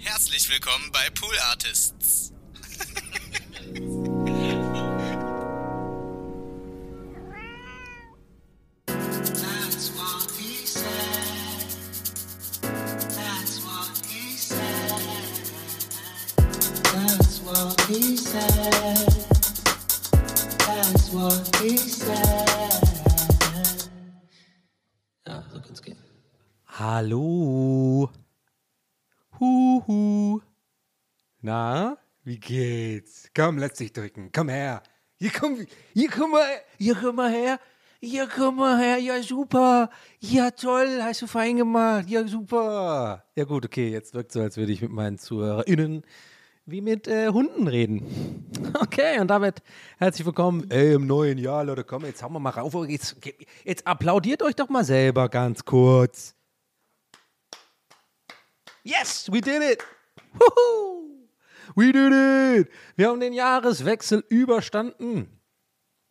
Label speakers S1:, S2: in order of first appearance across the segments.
S1: Herzlich willkommen bei Pool Artists.
S2: Ja, so kann's gehen.
S3: Hallo. Huhu. Na, wie geht's? Komm, lass dich drücken. Komm her. Hier komm, hier komm mal, hier komm mal her. Hier komm mal her. Ja, super. Ja, toll. Hast du fein gemacht. Ja, super. Ja, gut, okay. Jetzt wirkt so, als würde ich mit meinen ZuhörerInnen wie mit äh, Hunden reden. Okay, und damit herzlich willkommen ey, im neuen Jahr, Leute. Komm, jetzt hauen wir mal rauf. Jetzt, jetzt applaudiert euch doch mal selber ganz kurz. Yes, we did it. Woohoo. We did it. Wir haben den Jahreswechsel überstanden.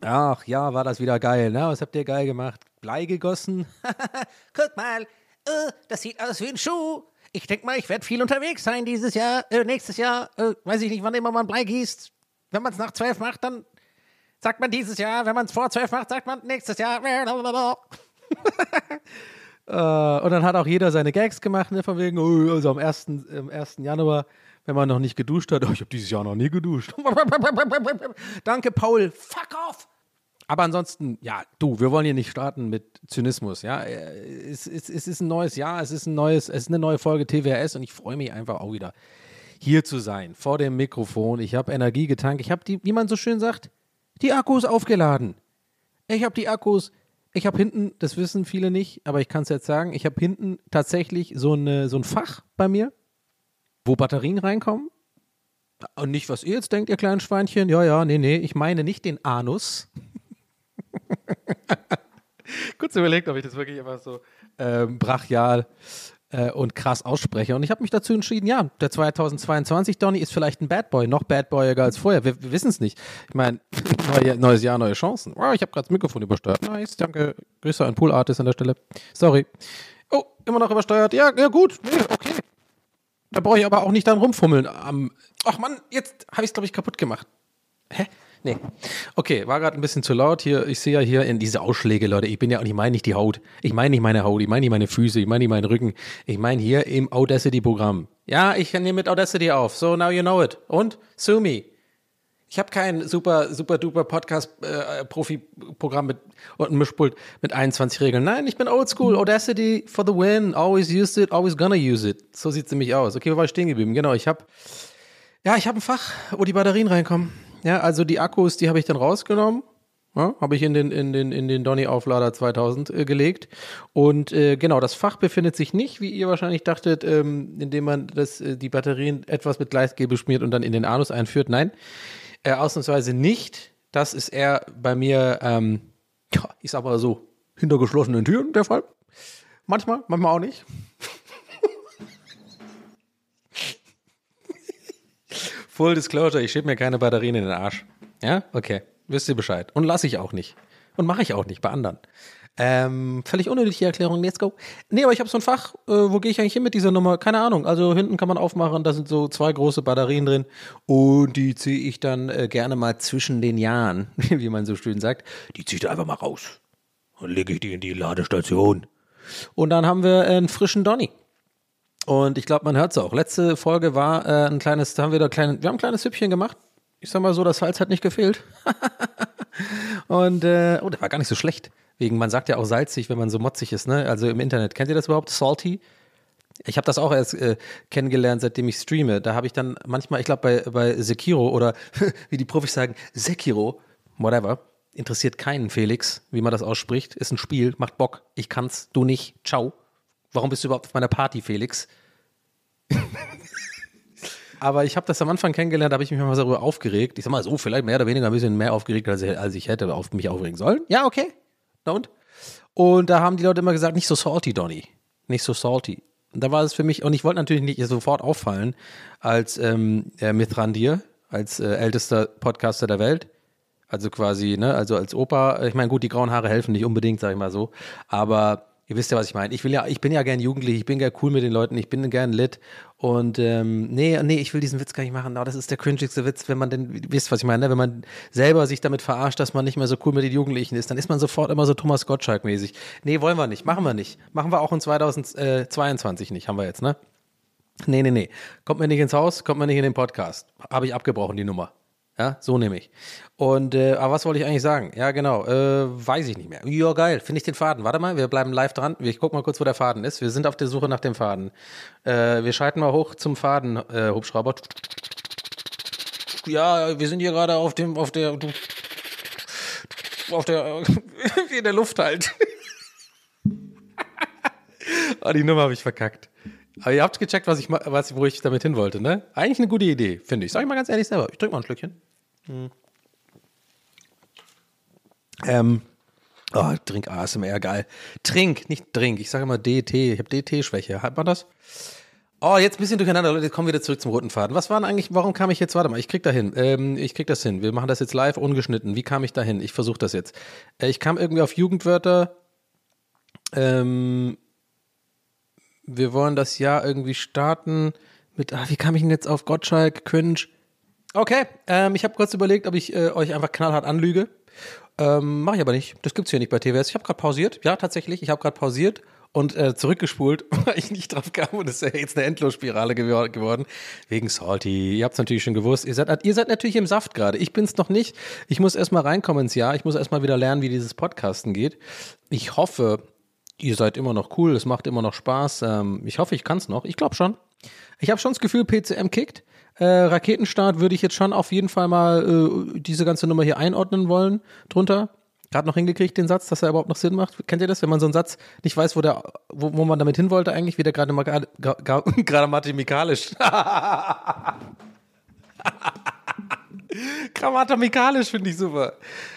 S3: Ach ja, war das wieder geil, ne? Was habt ihr geil gemacht? Blei gegossen? Guck mal, äh, das sieht aus wie ein Schuh. Ich denke mal, ich werde viel unterwegs sein dieses Jahr, äh, nächstes Jahr. Äh, weiß ich nicht, wann immer man Blei gießt. Wenn man es nach zwölf macht, dann sagt man dieses Jahr. Wenn man es vor zwölf macht, sagt man nächstes Jahr. Äh, und dann hat auch jeder seine Gags gemacht, ne, von wegen, oh, also am 1. am 1. Januar, wenn man noch nicht geduscht hat, oh, ich habe dieses Jahr noch nie geduscht. Danke, Paul, fuck off! Aber ansonsten, ja, du, wir wollen hier nicht starten mit Zynismus, ja. Äh, Es, es, es ist ein neues Jahr, es ist ein neues, es ist eine neue Folge TWRS und ich freue mich einfach auch wieder, hier zu sein, vor dem Mikrofon. Ich habe Energie getankt, ich habe die, wie man so schön sagt, die Akkus aufgeladen. Ich habe die Akkus. Ich habe hinten, das wissen viele nicht, aber ich kann es jetzt sagen, ich habe hinten tatsächlich so, eine, so ein Fach bei mir, wo Batterien reinkommen. Und nicht, was ihr jetzt denkt, ihr kleinen Schweinchen. Ja, ja, nee, nee, ich meine nicht den Anus. Kurz überlegt, ob ich das wirklich einfach so ähm, brachial äh, und krass ausspreche. Und ich habe mich dazu entschieden, ja, der 2022 Donny ist vielleicht ein Bad Boy, noch Bad Boyiger als vorher. Wir, wir wissen es nicht. Ich meine, neue, neues Jahr, neue Chancen. Wow, ich habe gerade das Mikrofon übersteuert. Nice, danke. Grüße an Pool Artist an der Stelle. Sorry. Oh, immer noch übersteuert. Ja, ja gut. Nee, okay. Da brauche ich aber auch nicht dann rumfummeln. Am Ach Mann, jetzt habe ich es, glaube ich, kaputt gemacht. Hä? Nee. Okay, war gerade ein bisschen zu laut hier. Ich sehe ja hier in diese Ausschläge, Leute. Ich bin ja, und ich meine nicht die Haut. Ich meine nicht meine Haut. Ich meine nicht meine Füße. Ich meine nicht meinen Rücken. Ich meine hier im Audacity-Programm. Ja, ich nehme mit Audacity auf. So, now you know it. Und? Sue me. Ich habe kein super, super duper Podcast-Profi-Programm mit und ein Mischpult mit 21 Regeln. Nein, ich bin oldschool. Audacity for the win. Always used it, always gonna use it. So sieht's nämlich aus. Okay, wo war ich stehen geblieben? Genau, ich habe ja, ich habe ein Fach, wo die Batterien reinkommen. Ja, also die Akkus, die habe ich dann rausgenommen. Ja, habe ich in den, in den, in den Donny Auflader 2000 äh, gelegt. Und äh, genau, das Fach befindet sich nicht, wie ihr wahrscheinlich dachtet, ähm, indem man das, äh, die Batterien etwas mit Gleisgel beschmiert und dann in den Anus einführt. Nein, äh, ausnahmsweise nicht. Das ist eher bei mir, ähm, ich sag mal so, hinter geschlossenen Türen der Fall. Manchmal, manchmal auch nicht. Full Disclosure, ich schieb mir keine Batterien in den Arsch. Ja? Okay. Wisst ihr Bescheid. Und lasse ich auch nicht. Und mache ich auch nicht bei anderen. Ähm, völlig unnötige Erklärung, let's go. Nee, aber ich habe so ein Fach, äh, wo gehe ich eigentlich hin mit dieser Nummer? Keine Ahnung. Also hinten kann man aufmachen, da sind so zwei große Batterien drin und die ziehe ich dann äh, gerne mal zwischen den Jahren, wie man so schön sagt. Die ziehe ich einfach mal raus. Und lege ich die in die Ladestation. Und dann haben wir einen frischen Donny. Und ich glaube, man hört es auch. Letzte Folge war äh, ein kleines, da haben wir da kleine, wir haben ein kleines Süppchen gemacht. Ich sag mal so, das Salz hat nicht gefehlt. und äh, oh, der war gar nicht so schlecht. Wegen, man sagt ja auch salzig, wenn man so motzig ist, ne? Also im Internet. Kennt ihr das überhaupt? Salty? Ich habe das auch erst äh, kennengelernt, seitdem ich streame. Da habe ich dann manchmal, ich glaube bei, bei Sekiro oder wie die Profis sagen, Sekiro, whatever, interessiert keinen Felix, wie man das ausspricht. Ist ein Spiel, macht Bock. Ich kann's, du nicht. Ciao. Warum bist du überhaupt auf meiner Party, Felix? Aber ich habe das am Anfang kennengelernt, da habe ich mich mal darüber aufgeregt. Ich sag mal so, vielleicht mehr oder weniger ein bisschen mehr aufgeregt, als ich, als ich hätte auf mich aufregen sollen. Ja, okay. Na und? Und da haben die Leute immer gesagt, nicht so salty, Donny. Nicht so salty. Und da war es für mich, und ich wollte natürlich nicht sofort auffallen als ähm, äh, Mithrandir, als äh, ältester Podcaster der Welt. Also quasi, ne, also als Opa, ich meine, gut, die grauen Haare helfen nicht unbedingt, sag ich mal so. Aber Ihr wisst ja, was ich meine. Ich will ja, ich bin ja gern jugendlich, ich bin gern cool mit den Leuten, ich bin gern lit. Und ähm, nee, nee, ich will diesen Witz gar nicht machen. Aber das ist der cringigste Witz, wenn man denn, wisst, was ich meine, ne? wenn man selber sich damit verarscht, dass man nicht mehr so cool mit den Jugendlichen ist, dann ist man sofort immer so Thomas Gottschalk-mäßig. Nee, wollen wir nicht, machen wir nicht. Machen wir auch in 2022 nicht, haben wir jetzt, ne? Nee, nee, nee. Kommt mir nicht ins Haus, kommt mir nicht in den Podcast. Habe ich abgebrochen, die Nummer. Ja, so nehme ich. Und, äh, aber was wollte ich eigentlich sagen? Ja, genau, äh, weiß ich nicht mehr. Ja, geil, finde ich den Faden. Warte mal, wir bleiben live dran. Ich guck mal kurz, wo der Faden ist. Wir sind auf der Suche nach dem Faden. Äh, wir schalten mal hoch zum Faden, äh, Hubschrauber. Ja, wir sind hier gerade auf dem, auf der, auf der, in der Luft halt. oh, die Nummer habe ich verkackt. Aber ihr habt gecheckt, was ich, was, wo ich damit hin wollte, ne? Eigentlich eine gute Idee, finde ich. Sag ich mal ganz ehrlich selber. Ich trinke mal ein Schlückchen. Hm. Ähm, oh, Trink ASMR, geil. Trink, nicht Trink. Ich sage immer DT. Ich habe DT-Schwäche. Hat man das? Oh, jetzt ein bisschen durcheinander, Leute. Jetzt kommen wir wieder zurück zum roten Faden. Was waren eigentlich, warum kam ich jetzt, warte mal, ich krieg da hin. Ähm, ich krieg das hin. Wir machen das jetzt live, ungeschnitten. Wie kam ich da hin? Ich versuche das jetzt. Äh, ich kam irgendwie auf Jugendwörter. Ähm, wir wollen das Jahr irgendwie starten mit, ah, wie kam ich denn jetzt auf Gottschalk, Cringe? Okay, ähm, ich habe kurz überlegt, ob ich äh, euch einfach knallhart anlüge. Ähm, Mache ich aber nicht. Das gibt's hier nicht bei TWS. Ich habe gerade pausiert. Ja, tatsächlich. Ich habe gerade pausiert und äh, zurückgespult, weil ich nicht drauf kam. Und es ist ja jetzt eine Endlosspirale gewor geworden. Wegen Salty. Ihr habt's natürlich schon gewusst. Ihr seid, ihr seid natürlich im Saft gerade. Ich bin's noch nicht. Ich muss erstmal reinkommen ins Jahr. Ich muss erstmal wieder lernen, wie dieses Podcasten geht. Ich hoffe, ihr seid immer noch cool. Es macht immer noch Spaß. Ähm, ich hoffe, ich kann's noch. Ich glaube schon. Ich habe schon das Gefühl, PCM kickt. Äh, Raketenstart würde ich jetzt schon auf jeden Fall mal äh, diese ganze Nummer hier einordnen wollen drunter. Gerade noch hingekriegt, den Satz, dass er überhaupt noch Sinn macht. Kennt ihr das, wenn man so einen Satz nicht weiß, wo, der, wo, wo man damit hin wollte eigentlich, wie der gerade grammatikalisch. Grammatikalisch finde ich super.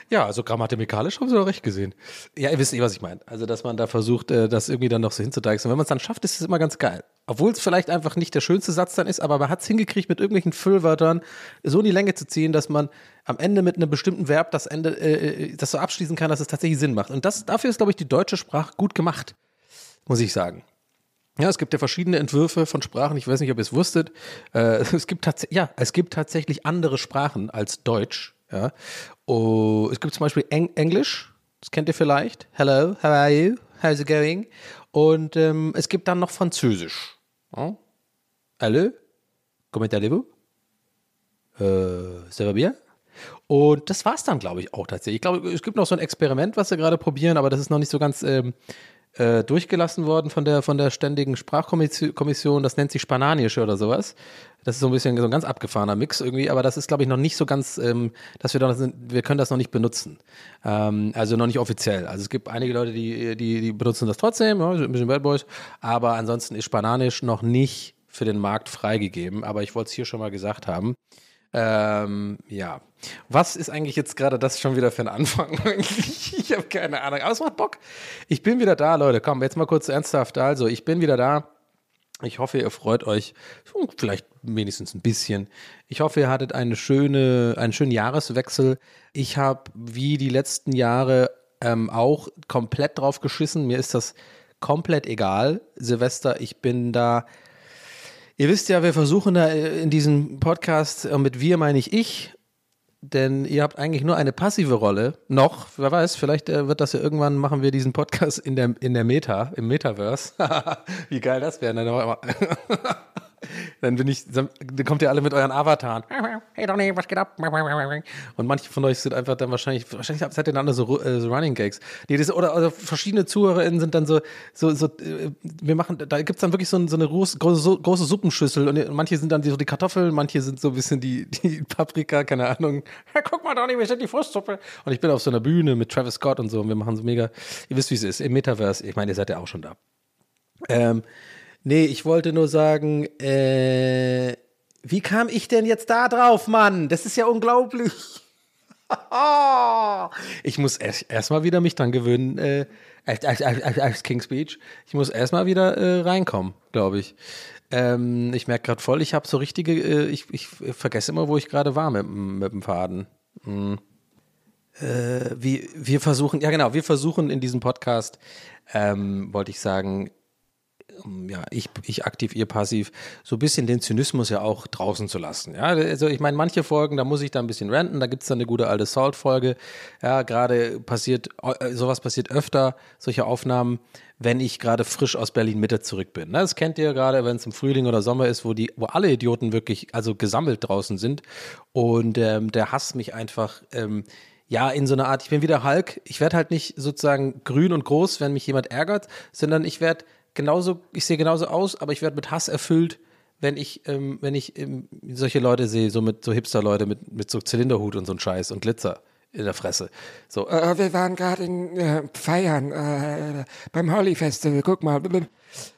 S3: Ja, also grammatikalisch haben sie doch recht gesehen. Ja, ihr wisst eh, was ich meine. Also, dass man da versucht, äh, das irgendwie dann noch so hinzudeichseln. Wenn man es dann schafft, ist es immer ganz geil. Obwohl es vielleicht einfach nicht der schönste Satz dann ist, aber man hat es hingekriegt, mit irgendwelchen Füllwörtern so in die Länge zu ziehen, dass man am Ende mit einem bestimmten Verb das Ende, äh, äh, das so abschließen kann, dass es tatsächlich Sinn macht. Und das, dafür ist, glaube ich, die deutsche Sprache gut gemacht. Muss ich sagen. Ja, es gibt ja verschiedene Entwürfe von Sprachen. Ich weiß nicht, ob ihr es wusstet. Äh, es gibt ja, es gibt tatsächlich andere Sprachen als Deutsch. Ja. Oh, es gibt zum Beispiel Eng Englisch. Das kennt ihr vielleicht. Hello, how are you? How's it going? Und ähm, es gibt dann noch Französisch. Ja. Hallo, comment allez-vous? Äh, ça va bien? Und das war's dann, glaube ich, auch tatsächlich. Ich glaube, es gibt noch so ein Experiment, was sie gerade probieren, aber das ist noch nicht so ganz ähm, äh, durchgelassen worden von der, von der ständigen Sprachkommission. Das nennt sich Spananisch oder sowas. Das ist so ein bisschen so ein ganz abgefahrener Mix irgendwie, aber das ist, glaube ich, noch nicht so ganz, ähm, dass wir da sind, wir können das noch nicht benutzen. Ähm, also noch nicht offiziell. Also es gibt einige Leute, die, die, die benutzen das trotzdem, ja, ein bisschen Bad Boys, aber ansonsten ist Spananisch noch nicht für den Markt freigegeben. Aber ich wollte es hier schon mal gesagt haben. Ähm, ja. Was ist eigentlich jetzt gerade das schon wieder für ein Anfang? ich habe keine Ahnung. Aber es macht Bock. Ich bin wieder da, Leute. Komm, jetzt mal kurz ernsthaft. Also, ich bin wieder da. Ich hoffe, ihr freut euch, vielleicht wenigstens ein bisschen. Ich hoffe, ihr hattet eine schöne, einen schönen Jahreswechsel. Ich habe wie die letzten Jahre ähm, auch komplett drauf geschissen. Mir ist das komplett egal. Silvester, ich bin da Ihr wisst ja, wir versuchen da in diesem Podcast, und mit wir meine ich ich, denn ihr habt eigentlich nur eine passive Rolle. Noch, wer weiß, vielleicht äh, wird das ja irgendwann, machen wir diesen Podcast in der, in der Meta, im Metaverse. Wie geil das wäre. Dann bin ich, dann kommt ihr alle mit euren Avataren. Hey Donny, was geht ab? Und manche von euch sind einfach dann wahrscheinlich, wahrscheinlich seid ihr dann alle so, äh, so Running Gags. Nee, das, oder, oder verschiedene ZuhörerInnen sind dann so, so, so äh, wir machen, da gibt's dann wirklich so, so eine große, große, Suppenschüssel und manche sind dann so die Kartoffeln, manche sind so ein bisschen die, die Paprika, keine Ahnung. Ja, guck mal, Donny, wir sind die Frustsuppe. Und ich bin auf so einer Bühne mit Travis Scott und so und wir machen so mega, ihr wisst, wie es ist, im Metaverse. Ich meine, ihr seid ja auch schon da. Ähm, Nee, ich wollte nur sagen, äh, wie kam ich denn jetzt da drauf, Mann? Das ist ja unglaublich. ich muss erst erstmal wieder mich dran gewöhnen, äh, als, als, als, als King's Speech. Ich muss erstmal wieder äh, reinkommen, glaube ich. Ähm, ich merke gerade voll, ich habe so richtige, äh, ich, ich vergesse immer, wo ich gerade war mit, mit dem Faden. Hm. Äh, wir, wir versuchen, ja genau, wir versuchen in diesem Podcast, ähm, wollte ich sagen, ja, ich, ich aktiv, ihr passiv, so ein bisschen den Zynismus ja auch draußen zu lassen. Ja, also ich meine, manche Folgen, da muss ich da ein bisschen ranten, da gibt es dann eine gute alte Salt-Folge. Ja, gerade passiert, äh, sowas passiert öfter, solche Aufnahmen, wenn ich gerade frisch aus Berlin Mitte zurück bin. Ne, das kennt ihr gerade, wenn es im Frühling oder Sommer ist, wo die, wo alle Idioten wirklich, also gesammelt draußen sind und ähm, der Hass mich einfach ähm, ja, in so einer Art, ich bin wieder Hulk, ich werde halt nicht sozusagen grün und groß, wenn mich jemand ärgert, sondern ich werde genauso, ich sehe genauso aus, aber ich werde mit Hass erfüllt, wenn ich, ähm, wenn ich ähm, solche Leute sehe, so mit so Hipster-Leute mit, mit so Zylinderhut und so ein Scheiß und Glitzer in der Fresse. So,
S4: Äh, wir waren gerade in äh, Feiern äh, beim Holly Festival. Guck mal.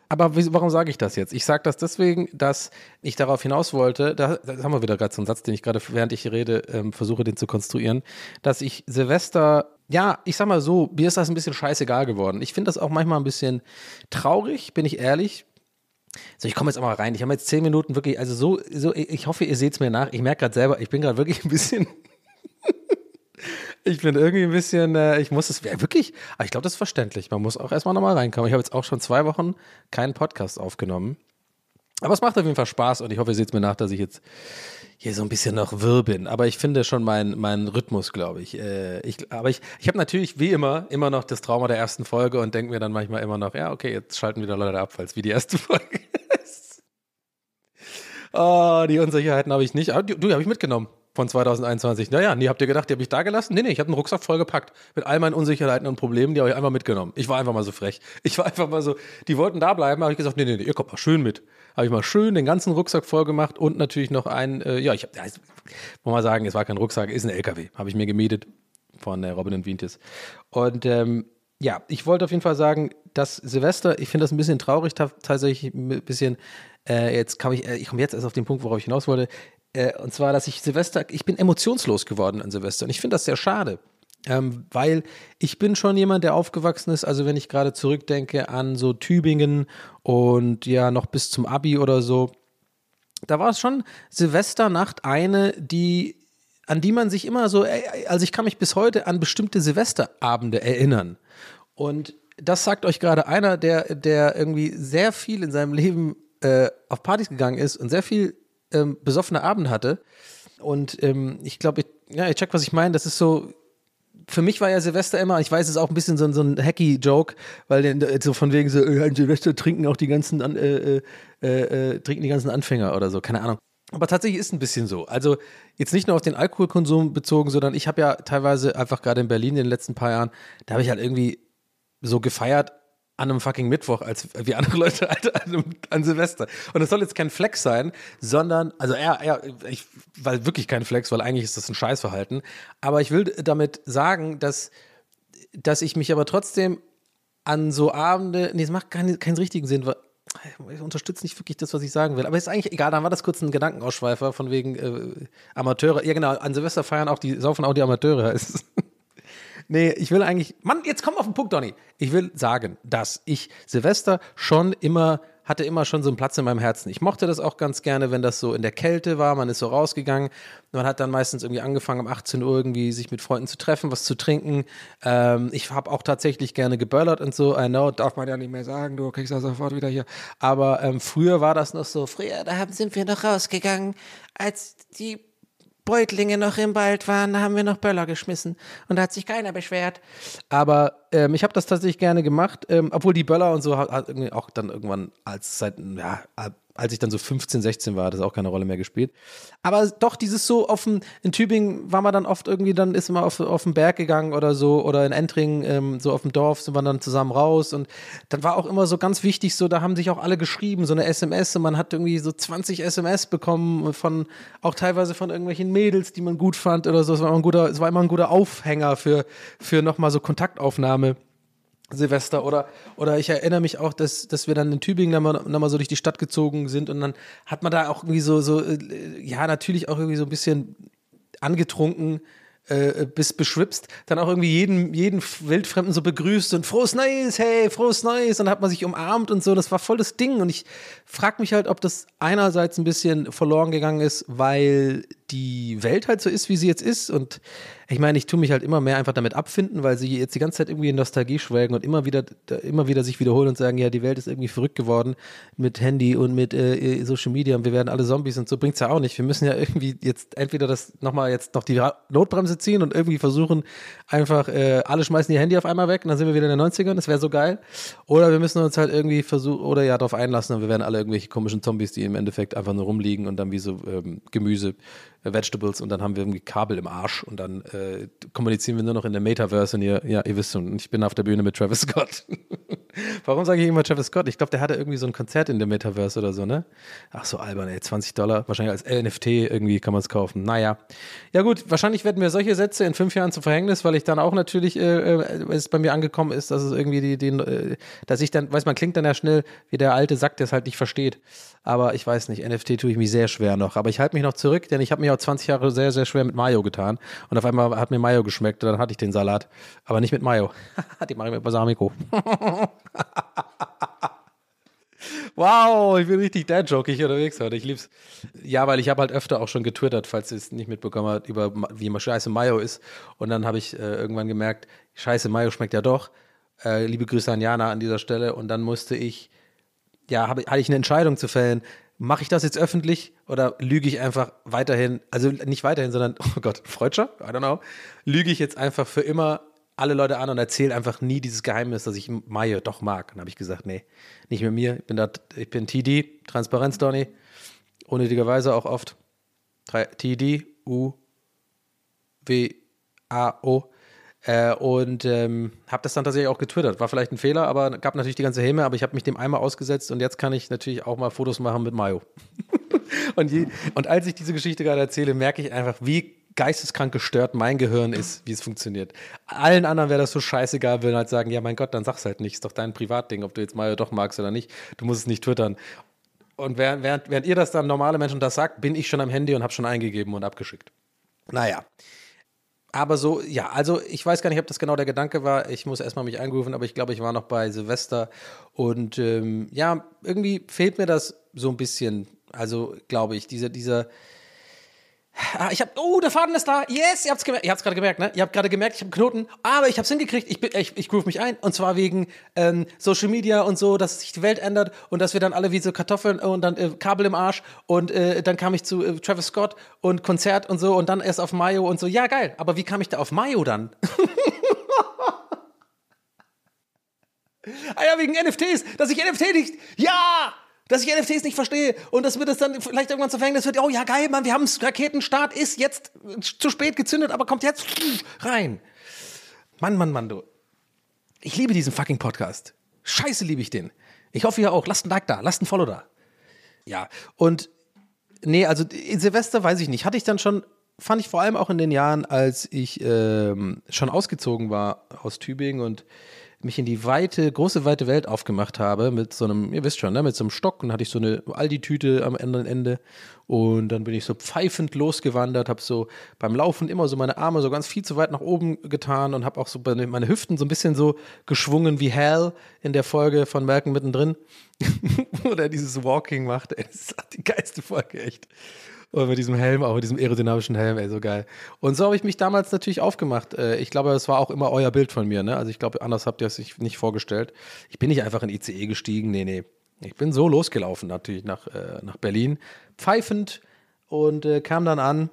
S3: Aber warum sage ich das jetzt? Ich sage das deswegen, dass ich darauf hinaus wollte, da, da haben wir wieder gerade so einen Satz, den ich gerade, während ich rede, ähm, versuche, den zu konstruieren, dass ich Silvester, ja, ich sag mal so, mir ist das ein bisschen scheißegal geworden. Ich finde das auch manchmal ein bisschen traurig, bin ich ehrlich. So, ich komme jetzt auch mal rein. Ich habe jetzt zehn Minuten wirklich, also so, so ich hoffe, ihr seht es mir nach. Ich merke gerade selber, ich bin gerade wirklich ein bisschen ich bin irgendwie ein bisschen, äh, ich muss es, ja, wirklich, aber ich glaube, das ist verständlich. Man muss auch erstmal nochmal reinkommen. Ich habe jetzt auch schon zwei Wochen keinen Podcast aufgenommen. Aber es macht auf jeden Fall Spaß und ich hoffe, ihr seht mir nach, dass ich jetzt hier so ein bisschen noch wirr bin. Aber ich finde schon meinen mein Rhythmus, glaube ich. Äh, ich. Aber ich, ich habe natürlich wie immer immer noch das Trauma der ersten Folge und denke mir dann manchmal immer noch, ja, okay, jetzt schalten wieder Leute ab, es wie die erste Folge ist. Oh, die Unsicherheiten habe ich nicht. Aber du, die habe ich mitgenommen von 2021. Naja, nee, habt ihr gedacht, die habe ich da gelassen? Nee, nee, ich habe einen Rucksack voll gepackt mit all meinen Unsicherheiten und Problemen, die habe ich einfach mitgenommen. Ich war einfach mal so frech. Ich war einfach mal so, die wollten da bleiben, habe ich gesagt, nee, nee, nee, ihr kommt mal schön mit. Habe ich mal schön den ganzen Rucksack voll gemacht und natürlich noch einen, äh, ja, ich habe, ja, muss mal sagen, es war kein Rucksack, ist ein LKW, habe ich mir gemietet von äh, Robin und Wientis. Und ähm, ja, ich wollte auf jeden Fall sagen, dass Silvester, ich finde das ein bisschen traurig, tatsächlich ein bisschen, äh, jetzt kam ich, äh, ich komme jetzt erst auf den Punkt, worauf ich hinaus wollte, äh, und zwar, dass ich Silvester, ich bin emotionslos geworden an Silvester und ich finde das sehr schade. Ähm, weil ich bin schon jemand, der aufgewachsen ist, also wenn ich gerade zurückdenke an so Tübingen und ja noch bis zum Abi oder so, da war es schon Silvesternacht eine, die an die man sich immer so, also ich kann mich bis heute an bestimmte Silvesterabende erinnern. Und das sagt euch gerade einer, der, der irgendwie sehr viel in seinem Leben äh, auf Partys gegangen ist und sehr viel ähm, besoffene Abend hatte. Und ähm, ich glaube, ich, ja, ich check, was ich meine. Das ist so, für mich war ja Silvester immer, ich weiß, es ist auch ein bisschen so, so ein hacky Joke, weil so von wegen so, äh, Silvester trinken auch die ganzen, äh, äh, äh, trinken die ganzen Anfänger oder so, keine Ahnung. Aber tatsächlich ist ein bisschen so. Also jetzt nicht nur auf den Alkoholkonsum bezogen, sondern ich habe ja teilweise einfach gerade in Berlin in den letzten paar Jahren, da habe ich halt irgendwie so gefeiert an einem fucking Mittwoch als wie andere Leute an, an, Silvester. Und das soll jetzt kein Flex sein, sondern, also ja, ja, ich, weil wirklich kein Flex, weil eigentlich ist das ein Scheißverhalten. Aber ich will damit sagen, dass, dass ich mich aber trotzdem an so Abende, nee, es macht keinen, keinen richtigen Sinn, weil ich unterstütze nicht wirklich das, was ich sagen will. Aber ist eigentlich egal, dann war das kurz ein Gedankenausschweifer von wegen äh, Amateure. Ja, genau, an Silvester feiern auch die, saufen auch die Amateure heißt Nee, ich will eigentlich, Mann, jetzt komm auf den Punkt, Donny. Ich will sagen, dass ich Silvester schon immer hatte immer schon so einen Platz in meinem Herzen. Ich mochte das auch ganz gerne, wenn das so in der Kälte war, man ist so rausgegangen. Man hat dann meistens irgendwie angefangen, um 18 Uhr irgendwie sich mit Freunden zu treffen, was zu trinken. Ähm, ich habe auch tatsächlich gerne geböllert und so. I know, darf man ja nicht mehr sagen, du kriegst ja sofort wieder hier. Aber ähm, früher war das noch so, früher, da sind wir noch rausgegangen, als die Beutlinge noch im Wald waren, da haben wir noch Böller geschmissen und da hat sich keiner beschwert. Aber ähm, ich habe das tatsächlich gerne gemacht, ähm, obwohl die Böller und so hat, auch dann irgendwann als seit ja als ich dann so 15, 16 war, hat das auch keine Rolle mehr gespielt. Aber doch, dieses so dem, in Tübingen war man dann oft irgendwie, dann ist man auf, auf den Berg gegangen oder so, oder in Entring, ähm, so auf dem Dorf, sind wir dann zusammen raus. Und dann war auch immer so ganz wichtig, so, da haben sich auch alle geschrieben, so eine SMS, und man hat irgendwie so 20 SMS bekommen von, auch teilweise von irgendwelchen Mädels, die man gut fand oder so. Es war immer ein guter, war immer ein guter Aufhänger für, für nochmal so Kontaktaufnahme. Silvester oder, oder ich erinnere mich auch, dass, dass wir dann in Tübingen dann mal, dann mal so durch die Stadt gezogen sind und dann hat man da auch irgendwie so, so äh, ja, natürlich auch irgendwie so ein bisschen angetrunken äh, bis beschwipst, dann auch irgendwie jeden, jeden Wildfremden so begrüßt und frohes Neues, hey, frohes Neues, und dann hat man sich umarmt und so, das war voll das Ding und ich frage mich halt, ob das einerseits ein bisschen verloren gegangen ist, weil die Welt halt so ist, wie sie jetzt ist. Und ich meine, ich tue mich halt immer mehr einfach damit abfinden, weil sie jetzt die ganze Zeit irgendwie in Nostalgie schwelgen und immer wieder, immer wieder sich wiederholen und sagen, ja, die Welt ist irgendwie verrückt geworden mit Handy und mit äh, Social Media und wir werden alle Zombies und so bringt's ja auch nicht. Wir müssen ja irgendwie jetzt entweder das nochmal jetzt noch die Notbremse ziehen und irgendwie versuchen, einfach äh, alle schmeißen ihr Handy auf einmal weg und dann sind wir wieder in den 90ern, das wäre so geil. Oder wir müssen uns halt irgendwie versuchen, oder ja, darauf einlassen und wir werden alle irgendwelche komischen Zombies, die im Endeffekt einfach nur rumliegen und dann wie so ähm, Gemüse Vegetables und dann haben wir irgendwie Kabel im Arsch und dann äh, kommunizieren wir nur noch in der Metaverse und ihr, ja, ihr wisst schon, ich bin auf der Bühne mit Travis Scott. Warum sage ich immer Travis Scott? Ich glaube, der hatte irgendwie so ein Konzert in der Metaverse oder so, ne? Ach so, albern, ey, 20 Dollar, wahrscheinlich als NFT irgendwie kann man es kaufen. Naja. Ja gut, wahrscheinlich werden mir solche Sätze in fünf Jahren zu Verhängnis, weil ich dann auch natürlich, äh, äh, es bei mir angekommen ist, dass es irgendwie die, den, äh, dass ich dann, weiß man, klingt dann ja schnell wie der alte Sack, der es halt nicht versteht. Aber ich weiß nicht, NFT tue ich mich sehr schwer noch. Aber ich halte mich noch zurück, denn ich habe mich auch 20 Jahre sehr, sehr schwer mit Mayo getan. Und auf einmal hat mir Mayo geschmeckt und dann hatte ich den Salat. Aber nicht mit Mayo. Die mache ich mit Balsamico. Wow, ich bin richtig dad-jokig unterwegs heute. Ich lieb's. Ja, weil ich habe halt öfter auch schon getwittert, falls ihr es nicht mitbekommen habt, über wie immer scheiße Mayo ist. Und dann habe ich äh, irgendwann gemerkt, scheiße Mayo schmeckt ja doch. Äh, liebe Grüße an Jana an dieser Stelle. Und dann musste ich, ja, hab, hatte ich eine Entscheidung zu fällen mache ich das jetzt öffentlich oder lüge ich einfach weiterhin, also nicht weiterhin, sondern, oh Gott, Freudscher, I don't know, lüge ich jetzt einfach für immer alle Leute an und erzähle einfach nie dieses Geheimnis, dass ich Mayo doch mag. Dann habe ich gesagt, nee, nicht mit mir, ich bin, da, ich bin TD, Transparenz, Donny, unnötigerweise auch oft. TD, U, W, A, O. Äh, und ähm, habe das dann tatsächlich auch getwittert. War vielleicht ein Fehler, aber gab natürlich die ganze Häme, aber ich habe mich dem einmal ausgesetzt und jetzt kann ich natürlich auch mal Fotos machen mit Mayo. und, je, und als ich diese Geschichte gerade erzähle, merke ich einfach, wie geisteskrank gestört mein Gehirn ist, wie es funktioniert. Allen anderen wäre das so scheißegal, würden halt sagen, ja mein Gott, dann sag's halt nicht, ist doch dein Privatding, ob du jetzt Mayo doch magst oder nicht. Du musst es nicht twittern. Und während, während, während ihr das dann normale Menschen das sagt, bin ich schon am Handy und habe schon eingegeben und abgeschickt. Naja. Aber so, ja, also ich weiß gar nicht, ob das genau der Gedanke war. Ich muss erstmal mich eingerufen, aber ich glaube, ich war noch bei Silvester. Und ähm, ja, irgendwie fehlt mir das so ein bisschen. Also, glaube ich, dieser, dieser, Ah, ich habe, oh, der Faden ist da. Yes, ihr habt's gemerkt. Ihr habt's gerade gemerkt, ne? Ihr habt gerade gemerkt, ich habe Knoten, aber ich hab's hingekriegt. Ich, ich, ich groove mich ein. Und zwar wegen ähm, Social Media und so, dass sich die Welt ändert und dass wir dann alle wie so Kartoffeln und dann äh, Kabel im Arsch und äh, dann kam ich zu äh, Travis Scott und Konzert und so und dann erst auf Mayo und so. Ja, geil. Aber wie kam ich da auf Mayo dann? ah ja, wegen NFTs, dass ich NFT nicht. Ja! Dass ich NFTs nicht verstehe und dass mir das dann vielleicht irgendwann zu Verhängnis wird, oh ja geil, Mann, wir haben Raketenstart, ist jetzt zu spät gezündet, aber kommt jetzt rein. Mann, Mann, Mann, du. Ich liebe diesen fucking Podcast. Scheiße liebe ich den. Ich hoffe ihr auch. Lasst ein Like da, lasst ein Follow da. Ja, und nee, also in Silvester weiß ich nicht. Hatte ich dann schon, fand ich vor allem auch in den Jahren, als ich ähm, schon ausgezogen war aus Tübingen und mich in die weite, große, weite Welt aufgemacht habe mit so einem, ihr wisst schon, ne, mit so einem Stock und hatte ich so eine Aldi-Tüte am anderen Ende und dann bin ich so pfeifend losgewandert, habe so beim Laufen immer so meine Arme so ganz viel zu weit nach oben getan und habe auch so meine Hüften so ein bisschen so geschwungen wie Hal in der Folge von Malcolm mittendrin, wo der dieses Walking macht. Ey, das ist die geilste Folge, echt. Und mit diesem Helm, auch mit diesem aerodynamischen Helm, ey, so geil. Und so habe ich mich damals natürlich aufgemacht. Äh, ich glaube, das war auch immer euer Bild von mir, ne? Also ich glaube, anders habt ihr es sich nicht vorgestellt. Ich bin nicht einfach in ICE gestiegen, nee, nee. Ich bin so losgelaufen natürlich nach, äh, nach Berlin, pfeifend und äh, kam dann an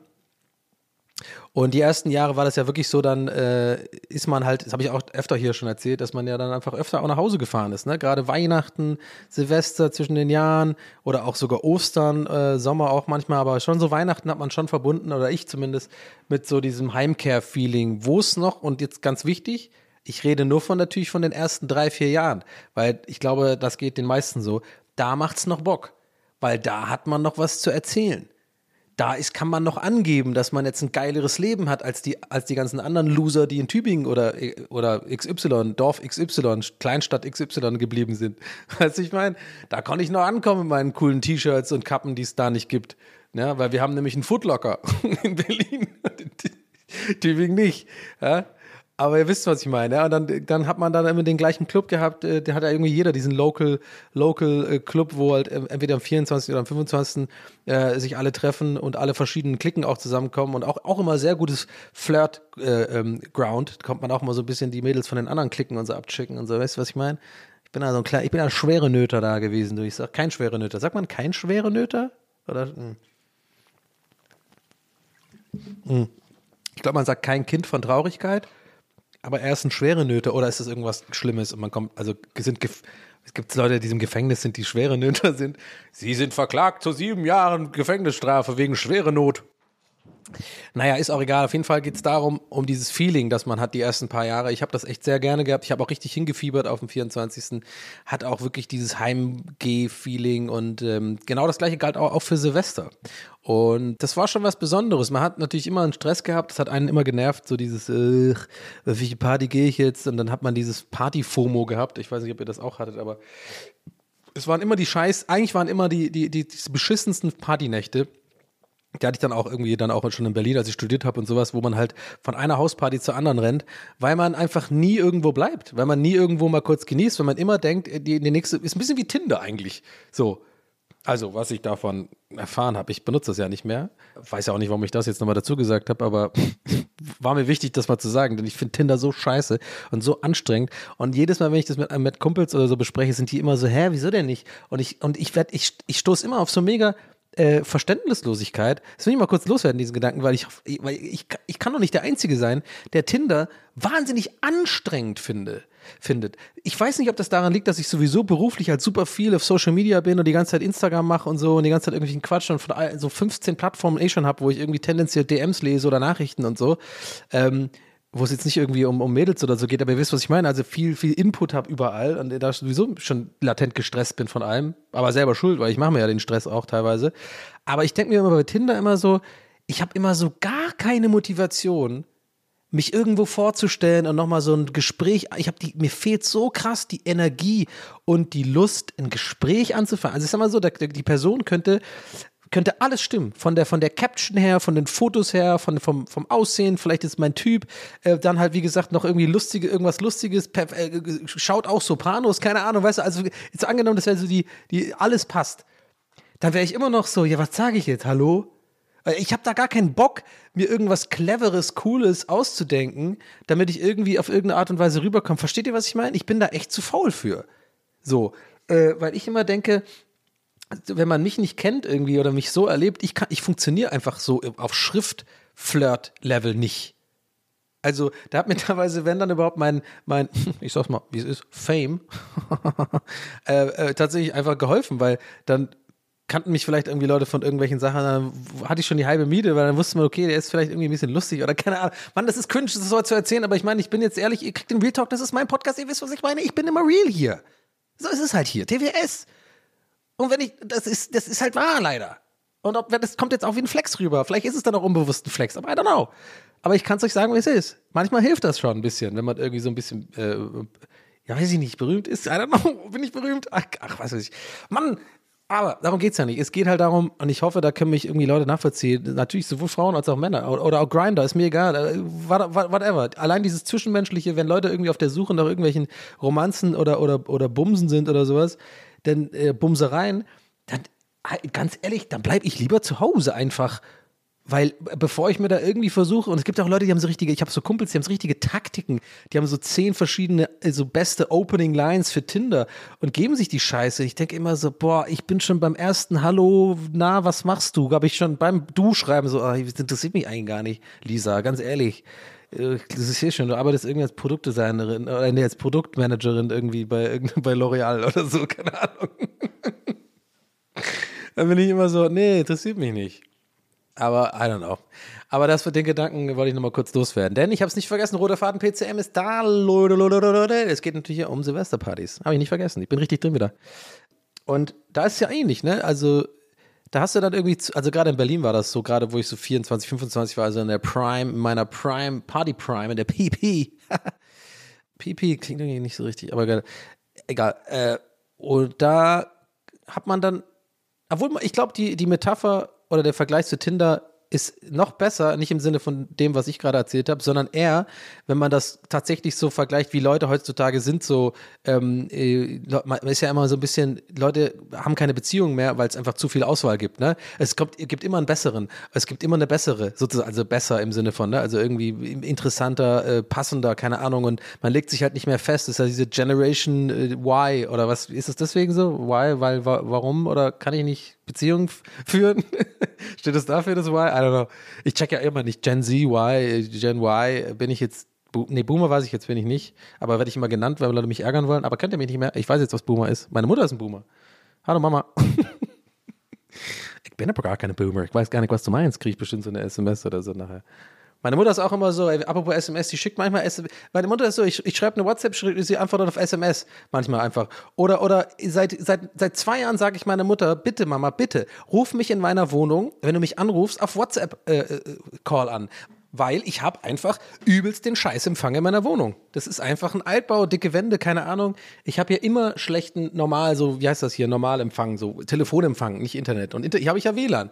S3: und die ersten Jahre war das ja wirklich so, dann äh, ist man halt, das habe ich auch öfter hier schon erzählt, dass man ja dann einfach öfter auch nach Hause gefahren ist. Ne? Gerade Weihnachten, Silvester zwischen den Jahren oder auch sogar Ostern, äh, Sommer auch manchmal, aber schon so Weihnachten hat man schon verbunden, oder ich zumindest, mit so diesem Heimkehr-Feeling. Wo es noch, und jetzt ganz wichtig, ich rede nur von natürlich von den ersten drei, vier Jahren, weil ich glaube, das geht den meisten so, da macht's noch Bock, weil da hat man noch was zu erzählen da ist, kann man noch angeben, dass man jetzt ein geileres Leben hat als die, als die ganzen anderen Loser, die in Tübingen oder, oder XY, Dorf XY, Kleinstadt XY geblieben sind. Weißt du, ich meine, da kann ich noch ankommen mit meinen coolen T-Shirts und Kappen, die es da nicht gibt. Ja, weil wir haben nämlich einen Footlocker in Berlin. Tübingen nicht. Ja? Aber ihr wisst, was ich meine. Und dann, dann hat man dann immer den gleichen Club gehabt, äh, der hat ja irgendwie jeder diesen Local, Local äh, Club, wo halt äh, entweder am 24. oder am 25. Äh, sich alle treffen und alle verschiedenen Klicken auch zusammenkommen und auch, auch immer sehr gutes Flirt-Ground. Äh, ähm, kommt man auch mal so ein bisschen die Mädels von den anderen Klicken und so abchecken und so. Weißt du, was ich meine? Ich bin da so ein kleiner, ich bin ein schwere Nöter da gewesen. Du. Ich sag kein schwere Nöter. Sagt man kein schwere Nöter? Oder? Hm. Hm. Ich glaube, man sagt kein Kind von Traurigkeit, aber er ist ein schwere Nöter oder ist das irgendwas Schlimmes und man kommt, also sind es gibt Leute, die im Gefängnis sind, die schwere Nöter sind. Sie sind verklagt zu sieben Jahren Gefängnisstrafe wegen schwere Not. Naja, ist auch egal. Auf jeden Fall geht es darum, um dieses Feeling, das man hat die ersten paar Jahre. Ich habe das echt sehr gerne gehabt. Ich habe auch richtig hingefiebert auf dem 24. Hat auch wirklich dieses Heimgeh-Feeling und ähm, genau das gleiche galt auch, auch für Silvester. Und das war schon was Besonderes. Man hat natürlich immer einen Stress gehabt, das hat einen immer genervt, so dieses, äh, welche Party gehe ich jetzt? Und dann hat man dieses Party-FOMO gehabt. Ich weiß nicht, ob ihr das auch hattet, aber es waren immer die Scheiß, eigentlich waren immer die, die, die, die beschissensten Partynächte die hatte ich dann auch irgendwie dann auch schon in Berlin, als ich studiert habe und sowas, wo man halt von einer Hausparty zur anderen rennt, weil man einfach nie irgendwo bleibt, weil man nie irgendwo mal kurz genießt, weil man immer denkt, die, die nächste ist ein bisschen wie Tinder eigentlich. So. Also, was ich davon erfahren habe, ich benutze das ja nicht mehr. Weiß ja auch nicht, warum ich das jetzt nochmal dazu gesagt habe, aber war mir wichtig, das mal zu sagen, denn ich finde Tinder so scheiße und so anstrengend. Und jedes Mal, wenn ich das mit, mit Kumpels oder so bespreche, sind die immer so, hä, wieso denn nicht? Und ich, und ich werde, ich, ich stoße immer auf so mega äh, Verständnislosigkeit. Das will ich mal kurz loswerden, diesen Gedanken, weil ich, weil ich, ich kann doch nicht der Einzige sein, der Tinder wahnsinnig anstrengend finde, findet. Ich weiß nicht, ob das daran liegt, dass ich sowieso beruflich halt super viel auf Social Media bin und die ganze Zeit Instagram mache und so und die ganze Zeit irgendwelchen Quatsch und von so 15 Plattformen eh schon habe, wo ich irgendwie tendenziell DMs lese oder Nachrichten und so. Ähm, wo es jetzt nicht irgendwie um, um Mädels oder so geht, aber ihr wisst, was ich meine. Also viel, viel Input habe überall und da sowieso schon latent gestresst bin von allem, aber selber schuld, weil ich mache mir ja den Stress auch teilweise. Aber ich denke mir immer bei Tinder immer so, ich habe immer so gar keine Motivation, mich irgendwo vorzustellen und nochmal so ein Gespräch, ich habe die, mir fehlt so krass die Energie und die Lust, ein Gespräch anzufangen. Also ich sag mal so, die Person könnte könnte alles stimmen. Von der, von der Caption her, von den Fotos her, von, vom, vom Aussehen, vielleicht ist mein Typ. Äh, dann halt, wie gesagt, noch irgendwie lustige, irgendwas Lustiges, per, äh, schaut auch Sopranos, keine Ahnung, weißt du, also jetzt angenommen, das wäre so die, die, alles passt. Dann wäre ich immer noch so, ja, was sage ich jetzt? Hallo? Äh, ich habe da gar keinen Bock, mir irgendwas Cleveres, Cooles auszudenken, damit ich irgendwie auf irgendeine Art und Weise rüberkomme. Versteht ihr, was ich meine? Ich bin da echt zu faul für. So, äh, weil ich immer denke, wenn man mich nicht kennt irgendwie oder mich so erlebt, ich kann, ich funktioniere einfach so auf Schrift-Flirt-Level nicht. Also, da hat mir teilweise, wenn dann überhaupt mein, mein, ich sag's mal, wie es ist, Fame, äh, äh, tatsächlich einfach geholfen, weil dann kannten mich vielleicht irgendwie Leute von irgendwelchen Sachen, dann hatte ich schon die halbe Miete, weil dann wusste man, okay, der ist vielleicht irgendwie ein bisschen lustig oder keine Ahnung. Mann, das ist cringe, das so zu erzählen, aber ich meine, ich bin jetzt ehrlich, ihr kriegt den Real Talk, das ist mein Podcast, ihr wisst, was ich meine, ich bin immer real hier. So ist es halt hier, TWS. Und wenn ich, das ist, das ist halt wahr, leider. Und ob, das kommt jetzt auch wie ein Flex rüber. Vielleicht ist es dann auch unbewusst ein Flex, aber I don't know. Aber ich kann es euch sagen, wie es ist. Manchmal hilft das schon ein bisschen, wenn man irgendwie so ein bisschen, äh, ja, weiß ich nicht, berühmt ist. I don't know, bin ich berühmt? Ach, ach was weiß ich. Mann, aber darum geht es ja nicht. Es geht halt darum, und ich hoffe, da können mich irgendwie Leute nachvollziehen. Natürlich sowohl Frauen als auch Männer. Oder auch Grinder, ist mir egal. Äh, whatever. Allein dieses Zwischenmenschliche, wenn Leute irgendwie auf der Suche nach irgendwelchen Romanzen oder, oder, oder Bumsen sind oder sowas, denn äh, Bumsereien, dann ganz ehrlich, dann bleibe ich lieber zu Hause einfach. Weil bevor ich mir da irgendwie versuche, und es gibt auch Leute, die haben so richtige, ich habe so Kumpels, die haben so richtige Taktiken, die haben so zehn verschiedene, so also beste Opening Lines für Tinder und geben sich die Scheiße. Ich denke immer so, boah, ich bin schon beim ersten Hallo, na, was machst du? Habe ich schon beim Du schreiben so, ah, das interessiert mich eigentlich gar nicht, Lisa, ganz ehrlich. Äh, das ist hier schon, du arbeitest irgendwie als Produktdesignerin oder nee, als Produktmanagerin irgendwie bei, bei L'Oreal oder so, keine Ahnung. Dann bin ich immer so, nee, interessiert mich nicht. Aber I don't know. Aber das für den Gedanken wollte ich nochmal kurz loswerden. Denn ich habe es nicht vergessen, roter Faden PCM ist da. Es geht natürlich um Silvesterpartys. Habe ich nicht vergessen. Ich bin richtig drin wieder. Und da ist es ja ähnlich, ne? Also da hast du dann irgendwie, also gerade in Berlin war das so, gerade wo ich so 24, 25 war, also in der Prime, in meiner Prime, Party Prime, in der PP. PP klingt irgendwie nicht so richtig, aber egal. egal. Äh, und da hat man dann, obwohl ich glaube, die, die Metapher oder der Vergleich zu Tinder ist noch besser, nicht im Sinne von dem, was ich gerade erzählt habe, sondern eher, wenn man das tatsächlich so vergleicht, wie Leute heutzutage sind, so, ähm, äh, man ist ja immer so ein bisschen, Leute haben keine Beziehung mehr, weil es einfach zu viel Auswahl gibt, ne? Es kommt, gibt immer einen besseren, es gibt immer eine bessere, sozusagen, also besser im Sinne von, ne? Also irgendwie interessanter, äh, passender, keine Ahnung, und man legt sich halt nicht mehr fest, das ist ja diese Generation äh, Y oder was, ist es deswegen so? Y, weil, wa warum oder kann ich nicht Beziehung führen? Steht das dafür, das Y? I don't know. Ich check ja immer nicht. Gen Z, Y, Gen Y, bin ich jetzt. Nee, Boomer weiß ich jetzt, bin ich nicht. Aber werde ich immer genannt, weil Leute mich ärgern wollen. Aber kennt ihr mich nicht mehr? Ich weiß jetzt, was Boomer ist. Meine Mutter ist ein Boomer. Hallo Mama. ich bin aber gar keine Boomer. Ich weiß gar nicht, was du meinst. Kriege ich bestimmt so eine SMS oder so nachher. Meine Mutter ist auch immer so, ey, apropos SMS, die schickt manchmal SMS. Meine Mutter ist so, ich, ich schreibe eine WhatsApp, sie antwortet auf SMS manchmal einfach. Oder, oder seit, seit, seit zwei Jahren sage ich meiner Mutter, bitte Mama, bitte, ruf mich in meiner Wohnung, wenn du mich anrufst, auf WhatsApp-Call an. Weil ich habe einfach übelst den Scheißempfang in meiner Wohnung. Das ist einfach ein Altbau, dicke Wände, keine Ahnung. Ich habe hier immer schlechten, normal, so, wie heißt das hier, Normalempfang, so Telefonempfang, nicht Internet. Und Inter hier habe ich ja WLAN.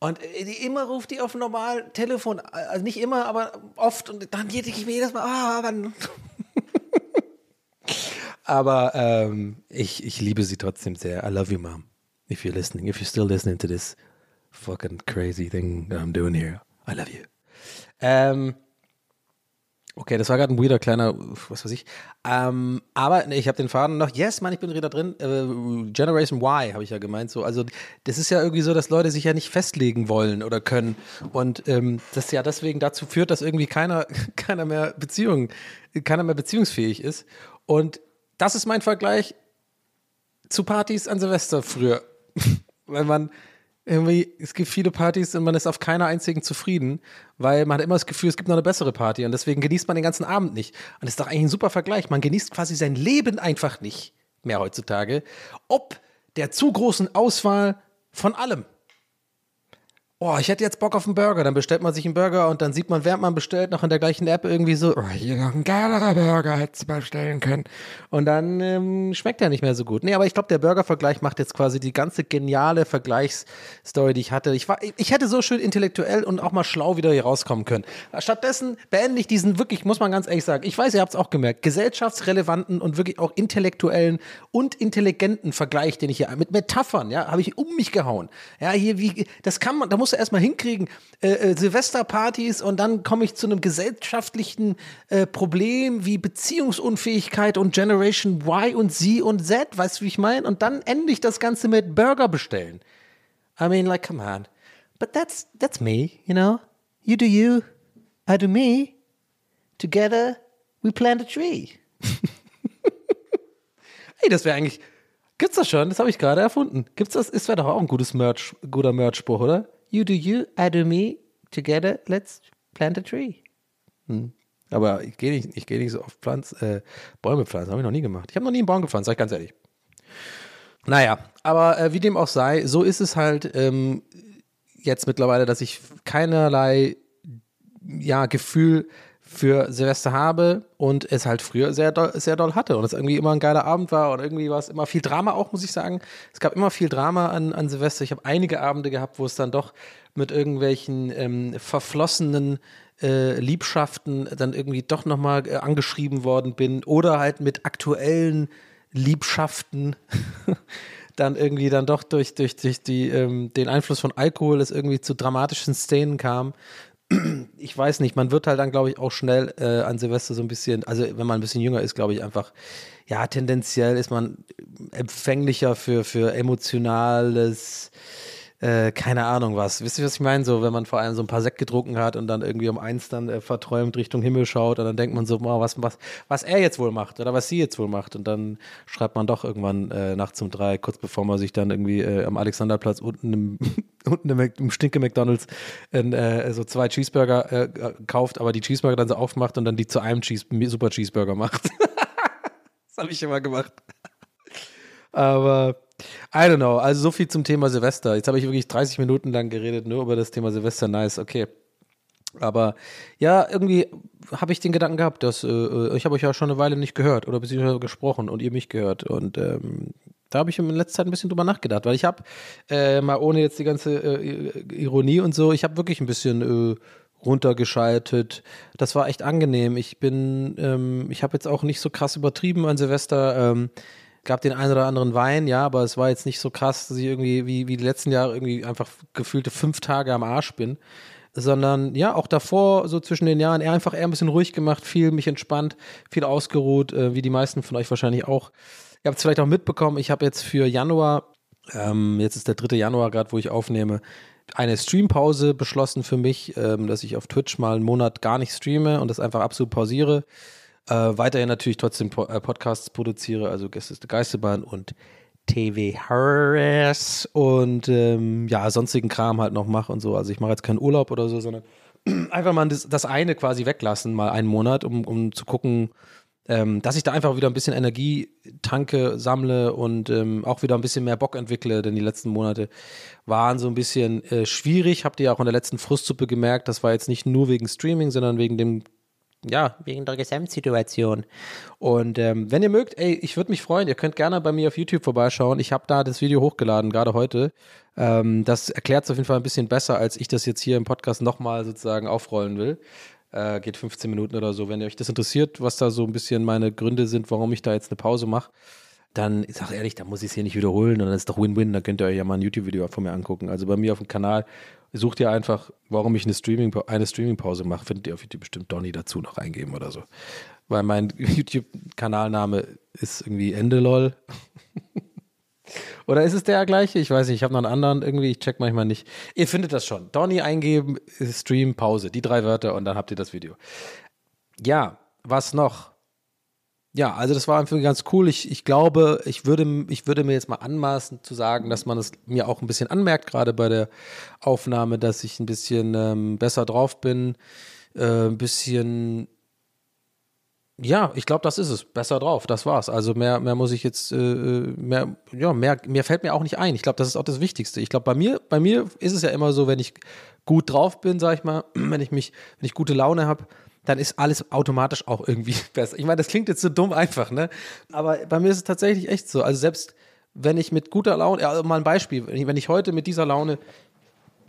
S3: Und äh, die immer ruft die auf normal Telefon, also nicht immer, aber oft und dann geht ich mir jedes Mal, ah, wann? aber ähm, ich, ich liebe sie trotzdem sehr. I love you, Mom. If you're listening, if you're still listening to this fucking crazy thing that I'm doing here, I love you. Ähm, Okay, das war gerade ein weirder kleiner, was weiß ich. Ähm, aber ich habe den Faden noch. Yes, Mann, ich bin wieder drin. Äh, Generation Y habe ich ja gemeint. So, also das ist ja irgendwie so, dass Leute sich ja nicht festlegen wollen oder können und ähm, das ja deswegen dazu führt, dass irgendwie keiner, keiner mehr Beziehungen, keiner mehr beziehungsfähig ist. Und das ist mein Vergleich zu Partys an Silvester früher, weil man irgendwie, es gibt viele Partys und man ist auf keiner einzigen zufrieden, weil man hat immer das Gefühl, es gibt noch eine bessere Party und deswegen genießt man den ganzen Abend nicht. Und das ist doch eigentlich ein super Vergleich. Man genießt quasi sein Leben einfach nicht mehr heutzutage, ob der zu großen Auswahl von allem. Oh, ich hätte jetzt Bock auf einen Burger. Dann bestellt man sich einen Burger und dann sieht man, während man bestellt, noch in der gleichen App irgendwie so,
S4: Oh, hier noch ein geilerer Burger hättest du bestellen können.
S3: und dann ähm, schmeckt er nicht mehr so gut. Nee, aber ich glaube, der Burger-Vergleich macht jetzt quasi die ganze geniale Vergleichsstory, die ich hatte. Ich, war, ich hätte so schön intellektuell und auch mal schlau wieder hier rauskommen können. Stattdessen beende ich diesen wirklich, muss man ganz ehrlich sagen, ich weiß, ihr habt es auch gemerkt, gesellschaftsrelevanten und wirklich auch intellektuellen und intelligenten Vergleich, den ich hier mit Metaphern, ja, habe ich um mich gehauen. Ja, hier, wie, das kann man, da musst du erstmal hinkriegen, äh, äh, Silvesterpartys und dann komme ich zu einem gesellschaftlichen äh, Problem wie Beziehungsunfähigkeit und Generation Y und Z und Z, weißt du, wie ich meine? Und dann ende ich das Ganze mit Burger bestellen. I mean, like, come on. But that's, that's me, you know? You do you, I do me. Together, we plant a tree. Ey, das wäre eigentlich. Gibt's das schon? Das habe ich gerade erfunden. Gibt's das? Das wäre doch auch ein gutes Merch, guter Merch-Spruch, oder? You do you, I do me. Together, let's plant a tree. Hm. Aber ich gehe nicht, ich geh nicht so oft Pflanz, äh, Bäume pflanzen. Habe ich noch nie gemacht. Ich habe noch nie einen Baum gepflanzt, sag ich ganz ehrlich. Naja, aber äh, wie dem auch sei, so ist es halt ähm, jetzt mittlerweile, dass ich keinerlei ja, Gefühl für Silvester habe und es halt früher sehr doll, sehr doll hatte und es irgendwie immer ein geiler Abend war und irgendwie war es immer viel Drama auch, muss ich sagen. Es gab immer viel Drama an, an Silvester. Ich habe einige Abende gehabt, wo es dann doch mit irgendwelchen ähm, verflossenen äh, Liebschaften dann irgendwie doch nochmal äh, angeschrieben worden bin oder halt mit aktuellen Liebschaften dann irgendwie dann doch durch, durch, durch die, ähm, den Einfluss von Alkohol es irgendwie zu dramatischen Szenen kam. Ich weiß nicht, man wird halt dann, glaube ich, auch schnell äh, an Silvester so ein bisschen, also wenn man ein bisschen jünger ist, glaube ich, einfach, ja, tendenziell ist man empfänglicher für, für emotionales, äh, keine Ahnung was. Wisst ihr, was ich meine? So, wenn man vor allem so ein paar Sekt getrunken hat und dann irgendwie um eins dann äh, verträumt Richtung Himmel schaut und dann denkt man so, oh, was, was, was er jetzt wohl macht oder was sie jetzt wohl macht. Und dann schreibt man doch irgendwann äh, nachts um drei, kurz bevor man sich dann irgendwie äh, am Alexanderplatz unten im, unten im, im Stinke McDonalds in, äh, so zwei Cheeseburger äh, kauft, aber die Cheeseburger dann so aufmacht und dann die zu einem Cheese, Super Cheeseburger macht. das habe ich immer gemacht. Aber I don't know. Also so viel zum Thema Silvester. Jetzt habe ich wirklich 30 Minuten lang geredet, nur über das Thema Silvester. Nice, okay. Aber ja, irgendwie habe ich den Gedanken gehabt, dass äh, ich habe euch ja schon eine Weile nicht gehört oder beziehungsweise gesprochen und ihr mich gehört. Und ähm, Da habe ich in letzter Zeit ein bisschen drüber nachgedacht, weil ich habe, äh, mal ohne jetzt die ganze äh, Ironie und so, ich habe wirklich ein bisschen äh, runtergeschaltet. Das war echt angenehm. Ich bin, ähm, ich habe jetzt auch nicht so krass übertrieben an Silvester. Ähm, gab den einen oder anderen Wein, ja, aber es war jetzt nicht so krass, dass ich irgendwie wie, wie die letzten Jahre irgendwie einfach gefühlte fünf Tage am Arsch bin. Sondern ja, auch davor, so zwischen den Jahren, eher einfach eher ein bisschen ruhig gemacht, viel mich entspannt, viel ausgeruht, äh, wie die meisten von euch wahrscheinlich auch. Ihr habt es vielleicht auch mitbekommen, ich habe jetzt für Januar, ähm, jetzt ist der 3. Januar gerade, wo ich aufnehme, eine Streampause beschlossen für mich, ähm, dass ich auf Twitch mal einen Monat gar nicht streame und das einfach absolut pausiere. Äh, weiterhin natürlich trotzdem po äh, Podcasts produziere, also Gäste Geisterbahn und TV Harris und ähm, ja, sonstigen Kram halt noch mache und so. Also ich mache jetzt keinen Urlaub oder so, sondern einfach mal das, das eine quasi weglassen, mal einen Monat, um, um zu gucken, ähm, dass ich da einfach wieder ein bisschen Energie tanke, sammle und ähm, auch wieder ein bisschen mehr Bock entwickle, denn die letzten Monate waren so ein bisschen äh, schwierig. Habt ihr ja auch in der letzten Frustsuppe gemerkt, das war jetzt nicht nur wegen Streaming, sondern wegen dem ja, wegen der Gesamtsituation. Und ähm, wenn ihr mögt, ey, ich würde mich freuen, ihr könnt gerne bei mir auf YouTube vorbeischauen. Ich habe da das Video hochgeladen, gerade heute. Ähm, das erklärt es auf jeden Fall ein bisschen besser, als ich das jetzt hier im Podcast nochmal sozusagen aufrollen will. Äh, geht 15 Minuten oder so. Wenn euch das interessiert, was da so ein bisschen meine Gründe sind, warum ich da jetzt eine Pause mache, dann, ich sag ehrlich, da muss ich es hier nicht wiederholen und dann ist doch Win-Win, dann könnt ihr euch ja mal ein YouTube-Video von mir angucken. Also bei mir auf dem Kanal sucht ihr einfach, warum ich eine Streaming eine Streaming-Pause mache, findet ihr auf YouTube bestimmt Donny dazu noch eingeben oder so. Weil mein YouTube-Kanalname ist irgendwie Endelol. Oder ist es der gleiche? Ich weiß nicht, ich habe noch einen anderen irgendwie, ich check manchmal nicht. Ihr findet das schon. Donny eingeben, Stream, Pause, die drei Wörter und dann habt ihr das Video. Ja, was noch? Ja, also das war einfach ganz cool. Ich, ich glaube, ich würde, ich würde mir jetzt mal anmaßen zu sagen, dass man es mir auch ein bisschen anmerkt, gerade bei der Aufnahme, dass ich ein bisschen ähm, besser drauf bin, äh, ein bisschen ja, ich glaube, das ist es. Besser drauf, das war's. Also mehr, mehr muss ich jetzt, äh, mehr, ja, mehr, mehr fällt mir auch nicht ein. Ich glaube, das ist auch das Wichtigste. Ich glaube, bei mir, bei mir ist es ja immer so, wenn ich gut drauf bin, sag ich mal, wenn ich mich, wenn ich gute Laune habe, dann ist alles automatisch auch irgendwie besser. Ich meine, das klingt jetzt so dumm einfach, ne? Aber bei mir ist es tatsächlich echt so. Also selbst wenn ich mit guter Laune, ja, mal ein Beispiel, wenn ich heute mit dieser Laune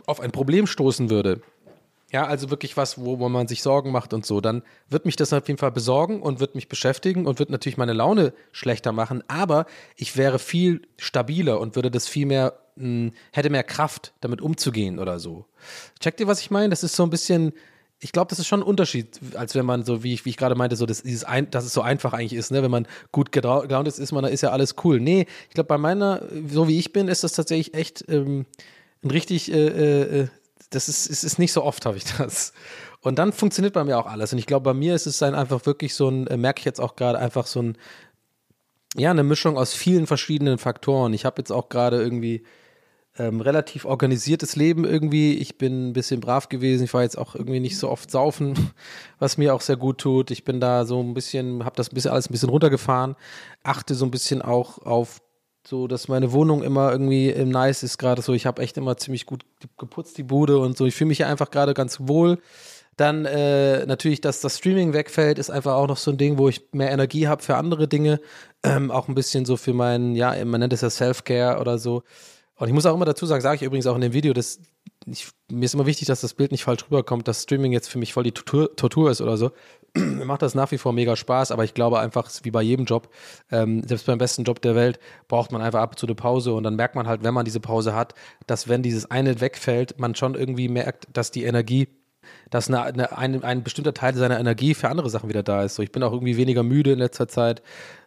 S3: auf ein Problem stoßen würde, ja, also wirklich was, wo, wo man sich Sorgen macht und so, dann wird mich das auf jeden Fall besorgen und wird mich beschäftigen und wird natürlich meine Laune schlechter machen, aber ich wäre viel stabiler und würde das viel mehr, mh, hm, hätte mehr Kraft, damit umzugehen oder so. Checkt ihr, was ich meine? Das ist so ein bisschen, ich glaube, das ist schon ein Unterschied, als wenn man so, wie ich, wie ich gerade meinte, so, dass, dieses ein, dass es so einfach eigentlich ist, ne? Wenn man gut gelaunt ist, ist man, da ist ja alles cool. Nee, ich glaube, bei meiner, so wie ich bin, ist das tatsächlich echt ähm, ein richtig äh, äh, äh das ist, es ist nicht so oft, habe ich das. Und dann funktioniert bei mir auch alles. Und ich glaube, bei mir ist es dann einfach wirklich so ein, äh, merke ich jetzt auch gerade einfach so ein, ja, eine Mischung aus vielen verschiedenen Faktoren. Ich habe jetzt auch gerade irgendwie ähm, relativ organisiertes Leben irgendwie. Ich bin ein bisschen brav gewesen. Ich war jetzt auch irgendwie nicht so oft saufen, was mir auch sehr gut tut. Ich bin da so ein bisschen, habe das ein bisschen alles ein bisschen runtergefahren. Achte so ein bisschen auch auf so, dass meine Wohnung immer irgendwie im Nice ist, gerade so. Ich habe echt immer ziemlich gut geputzt, die Bude und so. Ich fühle mich ja einfach gerade ganz wohl. Dann äh, natürlich, dass das Streaming wegfällt, ist einfach auch noch so ein Ding, wo ich mehr Energie habe für andere Dinge. Ähm, auch ein bisschen so für meinen, ja, man nennt es ja Self-Care oder so. Und ich muss auch immer dazu sagen, sage ich übrigens auch in dem Video, dass ich, mir ist immer wichtig, dass das Bild nicht falsch rüberkommt, dass Streaming jetzt für mich voll die Tortur, Tortur ist oder so. mir macht das nach wie vor mega Spaß, aber ich glaube einfach, wie bei jedem Job, ähm, selbst beim besten Job der Welt, braucht man einfach ab und zu eine Pause und dann merkt man halt, wenn man diese Pause hat, dass wenn dieses eine wegfällt, man schon irgendwie merkt, dass die Energie dass eine, eine, ein, ein bestimmter Teil seiner Energie für andere Sachen wieder da ist. So, ich bin auch irgendwie weniger müde in letzter Zeit.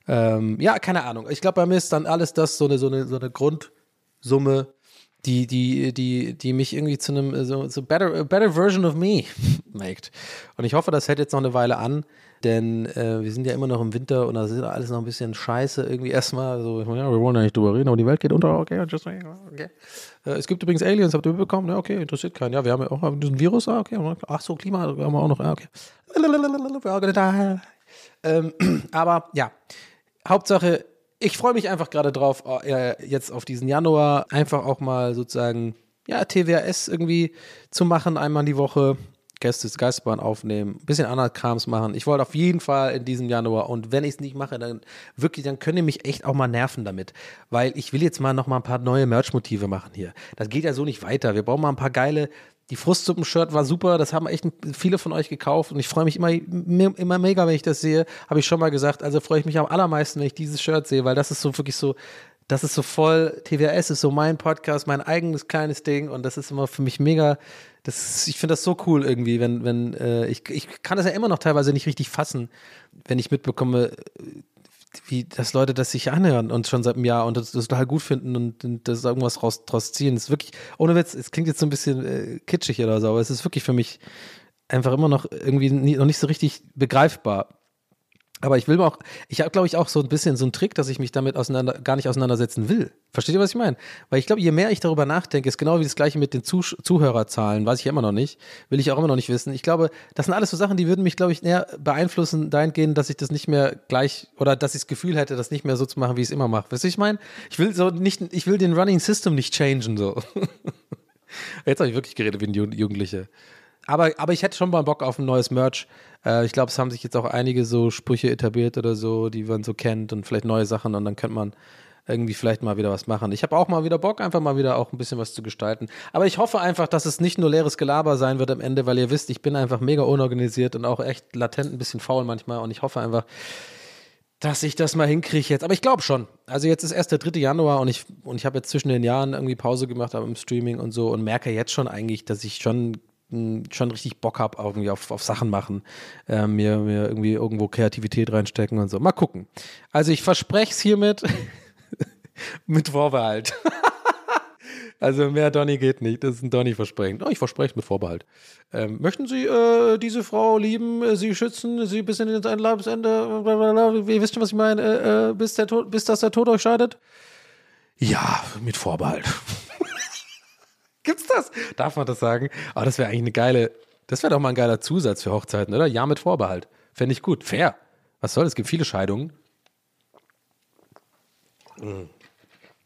S3: Ähm, ja, keine Ahnung. Ich glaube, bei mir ist dann alles das so eine, so eine, so eine Grundsumme, die, die, die, die mich irgendwie zu einem so, so better, better version of me macht. Und ich hoffe, das hält jetzt noch eine Weile an, denn äh, wir sind ja immer noch im Winter und da ist alles noch ein bisschen scheiße irgendwie erstmal. So, ja, wir wollen ja nicht drüber reden, aber die Welt geht unter, okay, just okay. Äh, es gibt übrigens Aliens, habt ihr mitbekommen? Ja, okay, interessiert keinen. Ja, wir haben ja auch diesen Virus, ah, okay. Ach so, Klima haben wir auch noch, ja, okay. Ähm, aber ja, Hauptsache, ich freue mich einfach gerade drauf, äh, jetzt auf diesen Januar einfach auch mal sozusagen, ja, TWAS irgendwie zu machen, einmal die Woche. Gäste des Geisterbahn aufnehmen, ein bisschen andere Krams machen. Ich wollte auf jeden Fall in diesem Januar und wenn ich es nicht mache, dann wirklich, dann könnt ihr mich echt auch mal nerven damit, weil ich will jetzt mal noch mal ein paar neue Merch-Motive machen hier. Das geht ja so nicht weiter. Wir brauchen mal ein paar geile, die Frustsuppen-Shirt war super, das haben echt viele von euch gekauft und ich freue mich immer, immer mega, wenn ich das sehe, habe ich schon mal gesagt, also freue ich mich am allermeisten, wenn ich dieses Shirt sehe, weil das ist so wirklich so, das ist so voll, TWS ist so mein Podcast, mein eigenes kleines Ding und das ist immer für mich mega, das, ich finde das so cool irgendwie, wenn, wenn, äh, ich, ich kann das ja immer noch teilweise nicht richtig fassen, wenn ich mitbekomme, wie, dass Leute das sich anhören und schon seit einem Jahr und das, das total gut finden und, und das irgendwas raus, draus ziehen. Das ist wirklich, ohne Witz, es klingt jetzt so ein bisschen äh, kitschig oder so, aber es ist wirklich für mich einfach immer noch irgendwie nie, noch nicht so richtig begreifbar. Aber ich will auch, ich habe, glaube ich, auch so ein bisschen so einen Trick, dass ich mich damit auseinander, gar nicht auseinandersetzen will. Versteht ihr, was ich meine? Weil ich glaube, je mehr ich darüber nachdenke, ist genau wie das gleiche mit den Zuh Zuhörerzahlen, weiß ich immer noch nicht, will ich auch immer noch nicht wissen. Ich glaube, das sind alles so Sachen, die würden mich, glaube ich, näher beeinflussen, dahingehend, dass ich das nicht mehr gleich, oder dass ich das Gefühl hätte, das nicht mehr so zu machen, wie ich es immer mache. Weißt du, ich meine? Ich will so nicht, ich will den Running System nicht changen, so. Jetzt habe ich wirklich geredet wie ein Jugendliche. Aber, aber ich hätte schon mal Bock auf ein neues Merch. Äh, ich glaube, es haben sich jetzt auch einige so Sprüche etabliert oder so, die man so kennt und vielleicht neue Sachen und dann könnte man irgendwie vielleicht mal wieder was machen. Ich habe auch mal wieder Bock, einfach mal wieder auch ein bisschen was zu gestalten. Aber ich hoffe einfach, dass es nicht nur leeres Gelaber sein wird am Ende, weil ihr wisst, ich bin einfach mega unorganisiert und auch echt latent ein bisschen faul manchmal und ich hoffe einfach, dass ich das mal hinkriege jetzt. Aber ich glaube schon. Also jetzt ist erst der 3. Januar und ich, und ich habe jetzt zwischen den Jahren irgendwie Pause gemacht, aber im Streaming und so und merke jetzt schon eigentlich, dass ich schon schon richtig Bock habe irgendwie auf, auf Sachen machen, äh, mir, mir irgendwie irgendwo Kreativität reinstecken und so. Mal gucken. Also ich verspreche es hiermit mit Vorbehalt. also mehr Donny geht nicht. Das ist ein Donny-Versprechen. Oh, ich verspreche es mit Vorbehalt. Ähm, möchten Sie äh, diese Frau lieben, äh, sie schützen, sie bis in den Lebensende, ihr wisst schon, was ich meine, äh, äh, bis, der Tod, bis dass der Tod euch scheidet? Ja, mit Vorbehalt. Gibt's das? Darf man das sagen? Aber oh, das wäre eigentlich eine geile, das wäre doch mal ein geiler Zusatz für Hochzeiten, oder? Ja, mit Vorbehalt. Fände ich gut. Fair. Was soll, es gibt viele Scheidungen. Mm.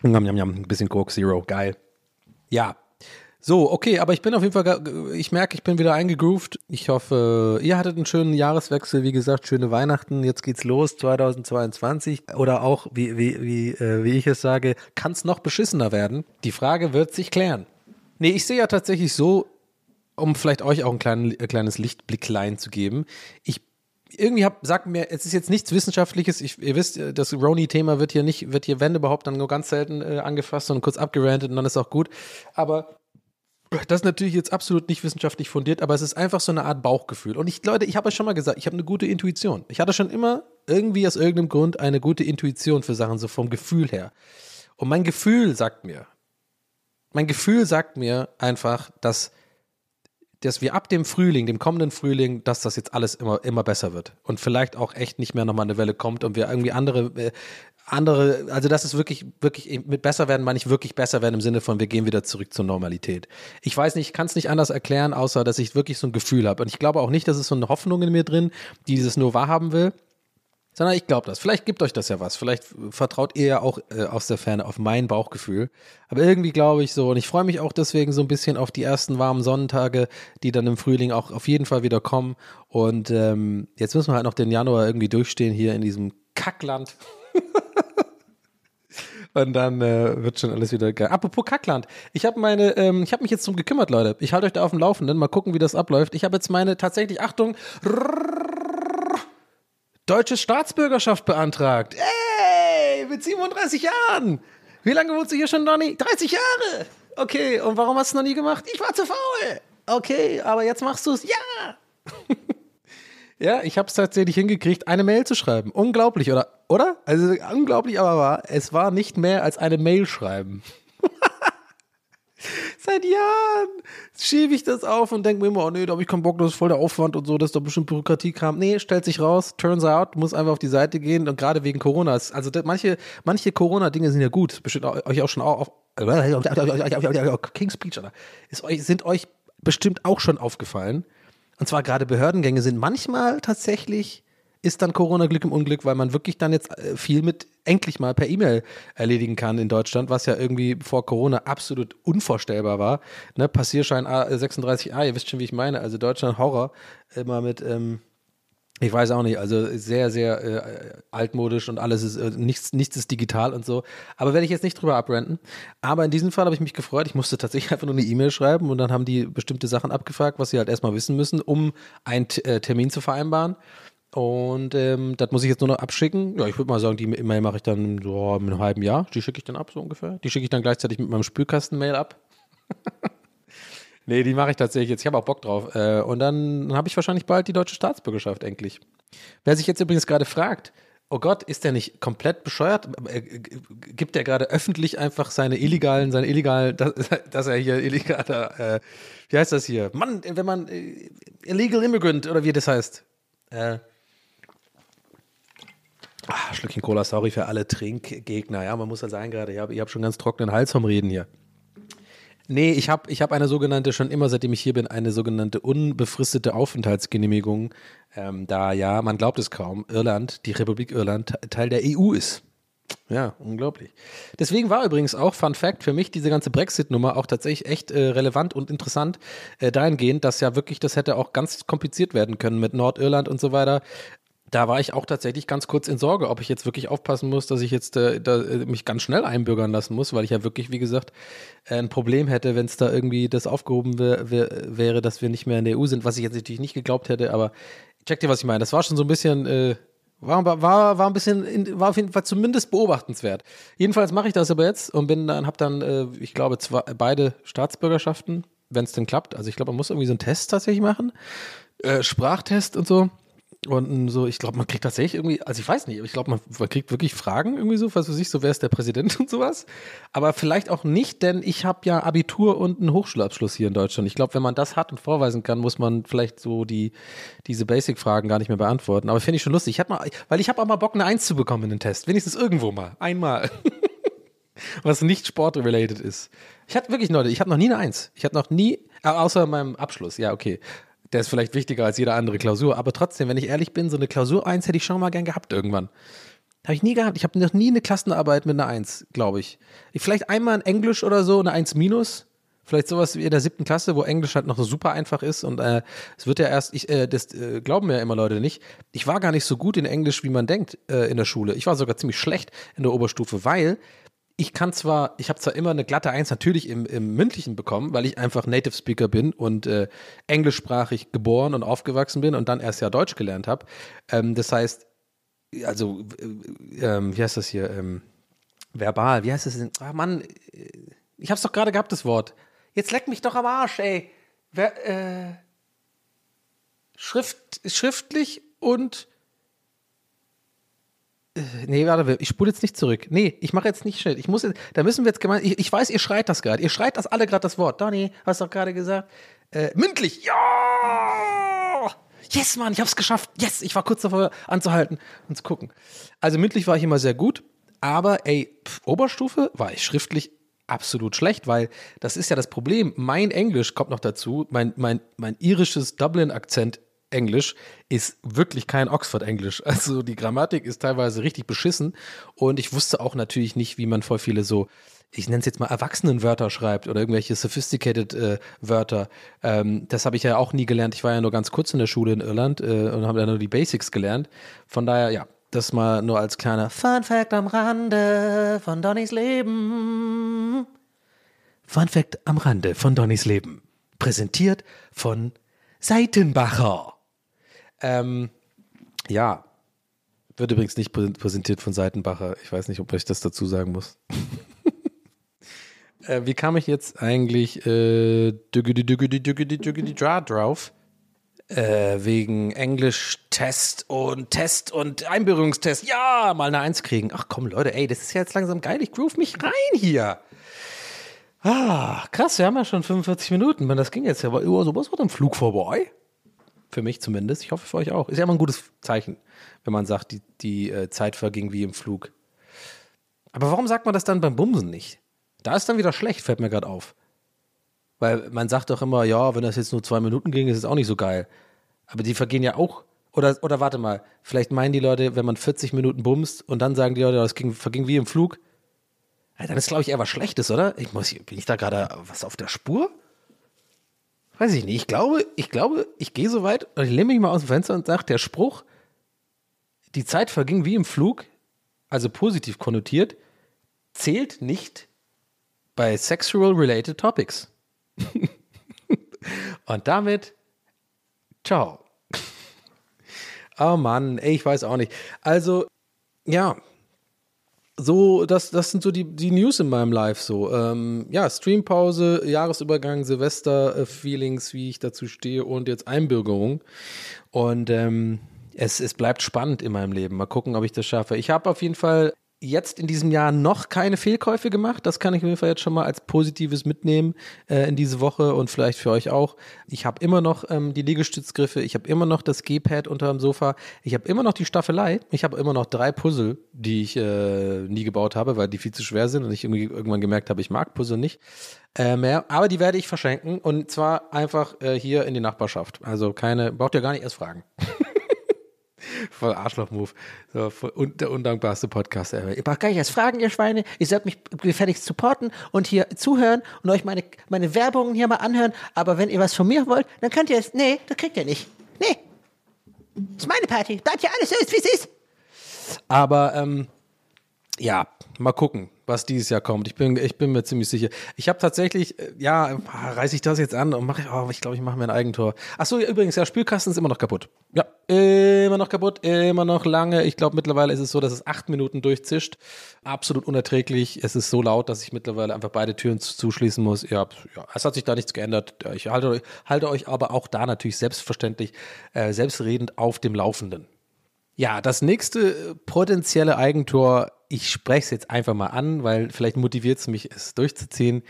S3: Njam, njam, njam. Ein bisschen Coke Zero. Geil. Ja. So, okay, aber ich bin auf jeden Fall, ich merke, ich bin wieder eingegroovt. Ich hoffe, ihr hattet einen schönen Jahreswechsel, wie gesagt, schöne Weihnachten. Jetzt geht's los, 2022. Oder auch, wie, wie, wie, äh, wie ich es sage, kann es noch beschissener werden. Die Frage wird sich klären. Nee, ich sehe ja tatsächlich so, um vielleicht euch auch ein, klein, ein kleines Lichtblicklein zu geben. Ich irgendwie hab, sagt mir, es ist jetzt nichts Wissenschaftliches. Ich, ihr wisst, das Roni-Thema wird hier nicht, wird hier, wenn überhaupt, dann nur ganz selten äh, angefasst und kurz abgerantet und dann ist auch gut. Aber das ist natürlich jetzt absolut nicht wissenschaftlich fundiert, aber es ist einfach so eine Art Bauchgefühl. Und ich, Leute, ich habe euch schon mal gesagt, ich habe eine gute Intuition. Ich hatte schon immer irgendwie aus irgendeinem Grund eine gute Intuition für Sachen, so vom Gefühl her. Und mein Gefühl sagt mir, mein Gefühl sagt mir einfach, dass, dass wir ab dem Frühling, dem kommenden Frühling, dass das jetzt alles immer, immer besser wird. Und vielleicht auch echt nicht mehr nochmal eine Welle kommt und wir irgendwie andere, äh, andere, also das ist wirklich, wirklich, mit besser werden meine ich wirklich besser werden im Sinne von, wir gehen wieder zurück zur Normalität. Ich weiß nicht, ich kann es nicht anders erklären, außer dass ich wirklich so ein Gefühl habe. Und ich glaube auch nicht, dass es so eine Hoffnung in mir drin, die dieses nur wahrhaben will, sondern ich glaube das. Vielleicht gibt euch das ja was. Vielleicht vertraut ihr ja auch äh, aus der Ferne auf mein Bauchgefühl. Aber irgendwie glaube ich so, und ich freue mich auch deswegen so ein bisschen auf die ersten warmen Sonnentage, die dann im Frühling auch auf jeden Fall wieder kommen. Und ähm, jetzt müssen wir halt noch den Januar irgendwie durchstehen hier in diesem Kackland. Und dann äh, wird schon alles wieder geil. Apropos Kackland. Ich habe meine, ähm, ich habe mich jetzt drum gekümmert, Leute. Ich halte euch da auf dem Laufenden. Mal gucken, wie das abläuft. Ich habe jetzt meine tatsächlich, Achtung, deutsche Staatsbürgerschaft beantragt. Ey, mit 37 Jahren. Wie lange wohnst du hier schon, Donny? 30 Jahre. Okay, und warum hast du es noch nie gemacht? Ich war zu faul. Okay, aber jetzt machst du es. Ja. ja, ich habe es tatsächlich hingekriegt, eine Mail zu schreiben. Unglaublich, oder? Oder? Also unglaublich, aber war, es war nicht mehr als eine Mail schreiben. Seit Jahren schiebe ich das auf und denke mir immer, oh nee, da habe ich keinen Bock, das ist voll der Aufwand und so, das ist doch bestimmt Bürokratiekram. Nee, stellt sich raus, turns out, muss einfach auf die Seite gehen und gerade wegen Corona. Also manche, manche Corona-Dinge sind ja gut, bestimmt euch auch schon auf, King's Speech? Ist euch, sind euch bestimmt auch schon aufgefallen. Und zwar gerade Behördengänge sind manchmal tatsächlich ist dann Corona Glück im Unglück, weil man wirklich dann jetzt äh, viel mit endlich mal per E-Mail erledigen kann in Deutschland, was ja irgendwie vor Corona absolut unvorstellbar war. Ne, Passierschein A, äh, 36a, ihr wisst schon, wie ich meine. Also Deutschland Horror, immer mit, ähm, ich weiß auch nicht, also sehr, sehr äh, altmodisch und alles ist, äh, nichts, nichts ist digital und so. Aber werde ich jetzt nicht drüber abrenten. Aber in diesem Fall habe ich mich gefreut. Ich musste tatsächlich einfach nur eine E-Mail schreiben und dann haben die bestimmte Sachen abgefragt, was sie halt erstmal wissen müssen, um einen T- äh, Termin zu vereinbaren. Und ähm, das muss ich jetzt nur noch abschicken. Ja, ich würde mal sagen, die E-Mail mache ich dann so in einem halben Jahr. Die schicke ich dann ab, so ungefähr. Die schicke ich dann gleichzeitig mit meinem Spülkasten-Mail ab. Nee, die mache ich tatsächlich jetzt. Ich habe auch Bock drauf. Äh, und dann habe ich wahrscheinlich bald die deutsche Staatsbürgerschaft endlich. Wer sich jetzt übrigens gerade fragt, oh Gott, ist der nicht komplett bescheuert? Äh, g- Gibt er gerade öffentlich einfach seine illegalen, seine illegalen, dass, dass er hier illegaler, äh, wie heißt das hier? Mann, wenn man äh, illegal immigrant oder wie das heißt. Äh, ah, Schlückchen Cola, sorry für alle Trinkgegner. Ja, man muss ja sagen gerade, ich habe hab schon ganz trockenen Hals vom Reden hier. Nee, ich habe ich hab eine sogenannte, schon immer seitdem ich hier bin, eine sogenannte unbefristete Aufenthaltsgenehmigung, ähm, da ja, man glaubt es kaum, Irland, die Republik Irland, Te- Teil der EU ist. Ja, unglaublich. Deswegen war übrigens auch, Fun Fact, für mich diese ganze Brexit-Nummer auch tatsächlich echt äh, relevant und interessant äh, dahingehend, dass ja wirklich, das hätte auch ganz kompliziert werden können mit Nordirland und so weiter. Da war ich auch tatsächlich ganz kurz in Sorge, ob ich jetzt wirklich aufpassen muss, dass ich jetzt äh, da, äh, mich ganz schnell einbürgern lassen muss, weil ich ja wirklich, wie gesagt, äh, ein Problem hätte, wenn es da irgendwie das aufgehoben wär, wär, wäre, dass wir nicht mehr in der EU sind, was ich jetzt natürlich nicht geglaubt hätte, aber check dir, was ich meine. Das war schon so ein bisschen, äh, war, war, war ein bisschen, war auf jeden Fall zumindest beobachtenswert. Jedenfalls mache ich das aber jetzt und bin dann, habe dann, äh, ich glaube, zwei, beide Staatsbürgerschaften, wenn es denn klappt. Also ich glaube, man muss irgendwie so einen Test tatsächlich machen, äh, Sprachtest und so. Und so, ich glaube, man kriegt tatsächlich irgendwie, also ich weiß nicht, aber ich glaube, man, man kriegt wirklich Fragen irgendwie so, was weiß ich, so wer ist der Präsident und sowas. Aber vielleicht auch nicht, denn ich habe ja Abitur und einen Hochschulabschluss hier in Deutschland. Ich glaube, wenn man das hat und vorweisen kann, muss man vielleicht so die, diese Basic-Fragen gar nicht mehr beantworten. Aber finde ich schon lustig. Ich hab mal, weil ich habe auch mal Bock, eine Eins zu bekommen in den Test. Wenigstens irgendwo mal. Einmal. was nicht sportrelated ist. Ich hatte wirklich Leute, ich habe noch nie eine Eins. Ich hatte noch nie, außer meinem Abschluss, ja, okay. Der ist vielleicht wichtiger als jede andere Klausur, aber trotzdem, wenn ich ehrlich bin, so eine Klausur 1 hätte ich schon mal gern gehabt irgendwann. Habe ich nie gehabt. Ich habe noch nie eine Klassenarbeit mit einer 1, glaube ich. ich. Vielleicht einmal in Englisch oder so, eine 1 minus. Vielleicht sowas wie in der siebten Klasse, wo Englisch halt noch so super einfach ist und äh, es wird ja erst, ich, äh, das äh, glauben mir ja immer Leute nicht. Ich war gar nicht so gut in Englisch, wie man denkt, äh, in der Schule. Ich war sogar ziemlich schlecht in der Oberstufe, weil ich kann zwar, ich habe zwar immer eine glatte Eins natürlich im, im mündlichen bekommen, weil ich einfach Native Speaker bin und äh, englischsprachig geboren und aufgewachsen bin und dann erst ja Deutsch gelernt habe. Ähm, das heißt, also, äh, ähm, wie heißt das hier? Ähm, verbal, wie heißt das denn? Ah, Mann, äh, ich hab's doch gerade gehabt, das Wort. Jetzt leck mich doch am Arsch, ey. Wer, äh, Schrift, schriftlich und äh, Nee, warte, ich spule jetzt nicht zurück. Nee, ich mache jetzt nicht schnell. Ich muss jetzt, da müssen wir jetzt gemein. Ich, ich weiß, ihr schreit das gerade. Ihr schreit das alle gerade das Wort. Donny, hast du doch gerade gesagt. Äh, mündlich. Ja! Yes, Mann, ich hab's geschafft. Yes, ich war kurz davor anzuhalten und zu gucken. Also mündlich war ich immer sehr gut, aber ey, pf, Oberstufe war ich schriftlich absolut schlecht, weil das ist ja das Problem. Mein Englisch kommt noch dazu, mein, mein, mein irisches Dublin-Akzent Englisch ist wirklich kein Oxford-Englisch. Also die Grammatik ist teilweise richtig beschissen und ich wusste auch natürlich nicht, wie man voll viele so, ich nenne es jetzt mal Erwachsenenwörter schreibt oder irgendwelche sophisticated äh, Wörter. Ähm, das habe ich ja auch nie gelernt. Ich war ja nur ganz kurz in der Schule in Irland äh, und habe ja nur die Basics gelernt. Von daher, ja, das mal nur als kleiner Fun Fact am Rande von Donnys Leben. Fun Fact am Rande von Donnys Leben. Präsentiert von Seitenbacher. Ähm, ja, wird übrigens nicht prä- präsentiert von Seitenbacher. Ich weiß nicht, ob ich das dazu sagen muss. äh, wie kam ich jetzt eigentlich äh, drauf? Äh, wegen Englisch-Test und Test und Einbürgerungstest. Ja, mal eine Eins kriegen. Ach komm, Leute, ey, das ist ja jetzt langsam geil. Ich groove mich rein hier. Ah, krass, wir haben ja schon 45 Minuten. Man, Das ging jetzt ja, aber über sowas wird am Flug vorbei. Für mich zumindest. Ich hoffe für euch auch. Ist ja immer ein gutes Zeichen, wenn man sagt, die, die äh, Zeit verging wie im Flug. Aber warum sagt man das dann beim Bumsen nicht? Da ist dann wieder schlecht, fällt mir gerade auf. Weil man sagt doch immer, ja, wenn das jetzt nur zwei Minuten ging, ist es auch nicht so geil. Aber die vergehen ja auch Oder, oder warte mal, vielleicht meinen die Leute, wenn man 40 Minuten bumst und dann sagen die Leute, das ging, verging wie im Flug. Ja, dann ist, glaube ich, eher was Schlechtes, oder? Ich muss, bin ich da gerade was auf der Spur? Weiß ich nicht. Ich glaube, ich glaube, ich gehe so weit und ich lehne mich mal aus dem Fenster und sage, der Spruch, die Zeit verging wie im Flug, also positiv konnotiert, zählt nicht bei sexual related topics. und damit, ciao. Oh Mann, ey, ich weiß auch nicht. Also, ja, so, das, das sind so die, die News in meinem Live so. Ähm, ja, Streampause, Jahresübergang, Silvester-Feelings, wie ich dazu stehe und jetzt Einbürgerung. Und ähm, es, es bleibt spannend in meinem Leben. Mal gucken, ob ich das schaffe. Ich habe auf jeden Fall jetzt in diesem Jahr noch keine Fehlkäufe gemacht. Das kann ich auf jeden Fall jetzt schon mal als Positives mitnehmen äh, in diese Woche und vielleicht für euch auch. Ich habe immer noch ähm, die Liegestützgriffe, ich habe immer noch das G-Pad unter dem Sofa, ich habe immer noch die Staffelei, ich habe immer noch drei Puzzle, die ich äh, nie gebaut habe, weil die viel zu schwer sind und ich irgendwie irgendwann gemerkt habe, ich mag Puzzle nicht äh, mehr. Aber die werde ich verschenken und zwar einfach äh, hier in die Nachbarschaft. Also keine, braucht ihr gar nicht erst fragen. Voll Arschloch-Move. So, voll un der undankbarste Podcast ever. Ihr braucht gar nicht erst fragen, ihr Schweine. Ihr sollt mich gefälligst supporten und hier zuhören und euch meine, meine Werbungen hier mal anhören. Aber wenn ihr was von mir wollt, dann könnt ihr es. Nee, das kriegt ihr nicht. Nee. Das ist meine Party. Bleibt ja alles so ist, wie es ist. Aber, ähm, ja, mal gucken, was dieses Jahr kommt. Ich bin, ich bin mir ziemlich sicher. Ich habe tatsächlich, äh, ja, reiße ich das jetzt an und mache, oh, ich glaube, ich mache mir ein Eigentor. Ach so, übrigens, ja, Spülkasten ist immer noch kaputt. Ja, immer noch kaputt, immer noch lange. Ich glaube, mittlerweile ist es so, dass es acht Minuten durchzischt. Absolut unerträglich. Es ist so laut, dass ich mittlerweile einfach beide Türen zu- zuschließen muss. Ja, ja, es hat sich da nichts geändert. Ich halte, halte euch aber auch da natürlich selbstverständlich, äh, selbstredend auf dem Laufenden. Ja, das nächste potenzielle Eigentor, ich spreche es jetzt einfach mal an, weil vielleicht motiviert es mich, es durchzuziehen.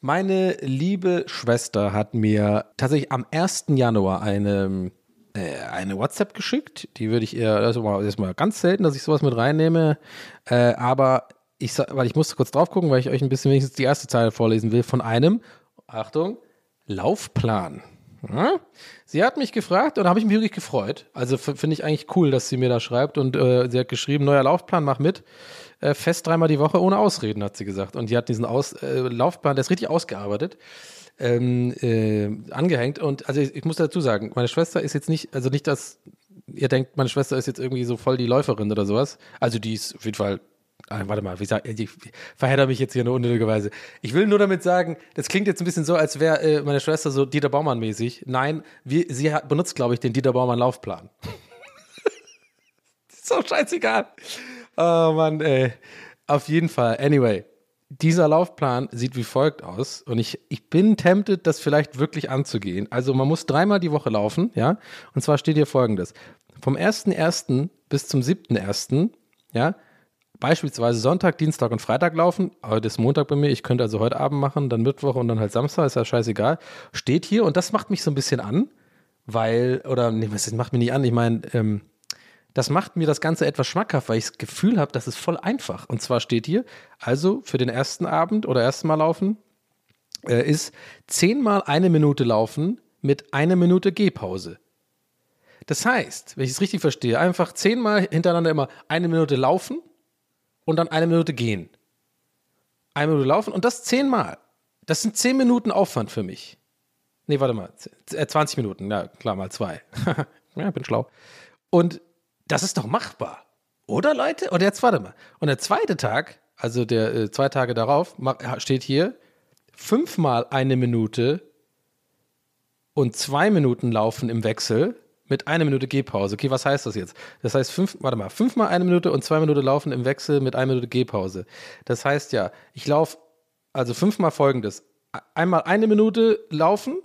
S3: Meine liebe Schwester hat mir tatsächlich am 1. Januar eine, äh, eine WhatsApp geschickt. Die würde ich eher, das ist mal, ganz selten, dass ich sowas mit reinnehme. Äh, aber ich, weil ich musste kurz drauf gucken, weil ich euch ein bisschen wenigstens die erste Zeile vorlesen will von einem, Achtung, Laufplan. Sie hat mich gefragt und da habe ich mich wirklich gefreut. Also finde ich eigentlich cool, dass sie mir da schreibt und äh, sie hat geschrieben, neuer Laufplan, mach mit. Äh, fest dreimal die Woche ohne Ausreden, hat sie gesagt. Und die hat diesen Aus äh, Laufplan, der ist richtig ausgearbeitet, ähm, äh, angehängt. Und also ich, ich muss dazu sagen, meine Schwester ist jetzt nicht, also nicht, dass ihr denkt, meine Schwester ist jetzt irgendwie so voll die Läuferin oder sowas. Also die ist auf jeden Fall Ah, warte mal, wie sag, ich verhedder mich jetzt hier nur unnötigerweise. Ich will nur damit sagen, das klingt jetzt ein bisschen so, als wäre äh, meine Schwester so Dieter Baumann-mäßig. Nein, wir, sie hat, benutzt, glaube ich, den Dieter Baumann-Laufplan. ist so scheißegal. Oh Mann, ey. Auf jeden Fall. Anyway, dieser Laufplan sieht wie folgt aus und ich, ich bin tempted, das vielleicht wirklich anzugehen. Also man muss dreimal die Woche laufen, ja. Und zwar steht hier folgendes. Vom 1.1. bis zum 7.1., ja, beispielsweise Sonntag, Dienstag und Freitag laufen. Heute ist Montag bei mir. Ich könnte also heute Abend machen, dann Mittwoch und dann halt Samstag. Ist ja scheißegal. Steht hier und das macht mich so ein bisschen an, weil, oder, nee, das macht mich nicht an. Ich meine, ähm, das macht mir das Ganze etwas schmackhaft, weil ich das Gefühl habe, das ist voll einfach. Und zwar steht hier, also für den ersten Abend oder ersten Mal laufen, äh, ist zehnmal eine Minute laufen mit einer Minute Gehpause. Das heißt, wenn ich es richtig verstehe, einfach zehnmal hintereinander immer eine Minute laufen und dann eine Minute gehen. Eine Minute laufen und das zehnmal. Das sind zehn Minuten Aufwand für mich. Nee, warte mal. Z- äh, 20 Minuten, ja, klar, mal zwei. ja, bin schlau. Und das ist doch machbar. Oder, Leute? Und jetzt, warte mal. Und der zweite Tag, also der äh, zwei Tage darauf, steht hier fünfmal eine Minute und zwei Minuten laufen im Wechsel mit einer Minute Gehpause. Okay, was heißt das jetzt? Das heißt, fünf, warte mal, fünfmal eine Minute und zwei Minuten laufen im Wechsel mit einer Minute Gehpause. Das heißt ja, ich laufe also fünfmal folgendes. Einmal eine Minute laufen,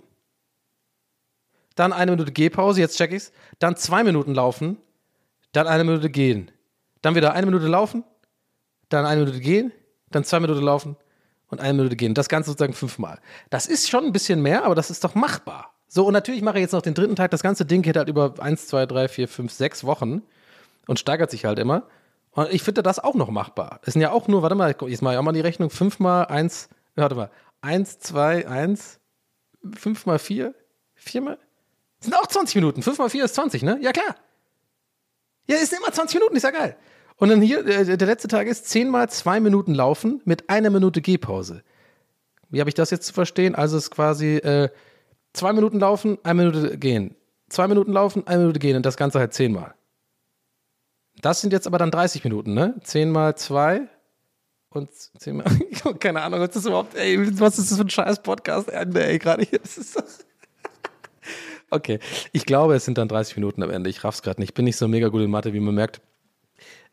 S3: dann eine Minute Gehpause, jetzt check ich's, dann zwei Minuten laufen, dann eine Minute gehen, dann wieder eine Minute laufen, dann eine Minute gehen, dann zwei Minuten laufen und eine Minute gehen. Das Ganze sozusagen fünfmal. Das ist schon ein bisschen mehr, aber das ist doch machbar. So, und natürlich mache ich jetzt noch den dritten Tag. Das ganze Ding geht halt über eins, zwei, drei, vier, fünf, sechs Wochen und steigert sich halt immer. Und ich finde das auch noch machbar. Es sind ja auch nur, warte mal, jetzt mache ich auch mal die Rechnung. Fünfmal eins, warte mal, eins, zwei, eins, fünfmal vier, viermal. Das sind auch 20 Minuten. Fünfmal vier ist 20, ne? Ja, klar. Ja, ist immer 20 Minuten, ist ja geil. Und dann hier, äh, der letzte Tag ist 10 mal 2 Minuten laufen mit einer Minute Gehpause. Wie habe ich das jetzt zu verstehen? Also es ist quasi äh, zwei Minuten laufen, eine Minute gehen. Zwei Minuten laufen, eine Minute gehen und das Ganze halt zehnmal. Das sind jetzt aber dann 30 Minuten, ne? Zehn mal zwei und zehn mal. Keine Ahnung, was ist das überhaupt, ey, was ist das für ein scheiß Podcast, ey, gerade hier. So okay, ich glaube, es sind dann 30 Minuten am Ende. Ich raff's gerade nicht. Ich bin nicht so mega gut in Mathe, wie man merkt.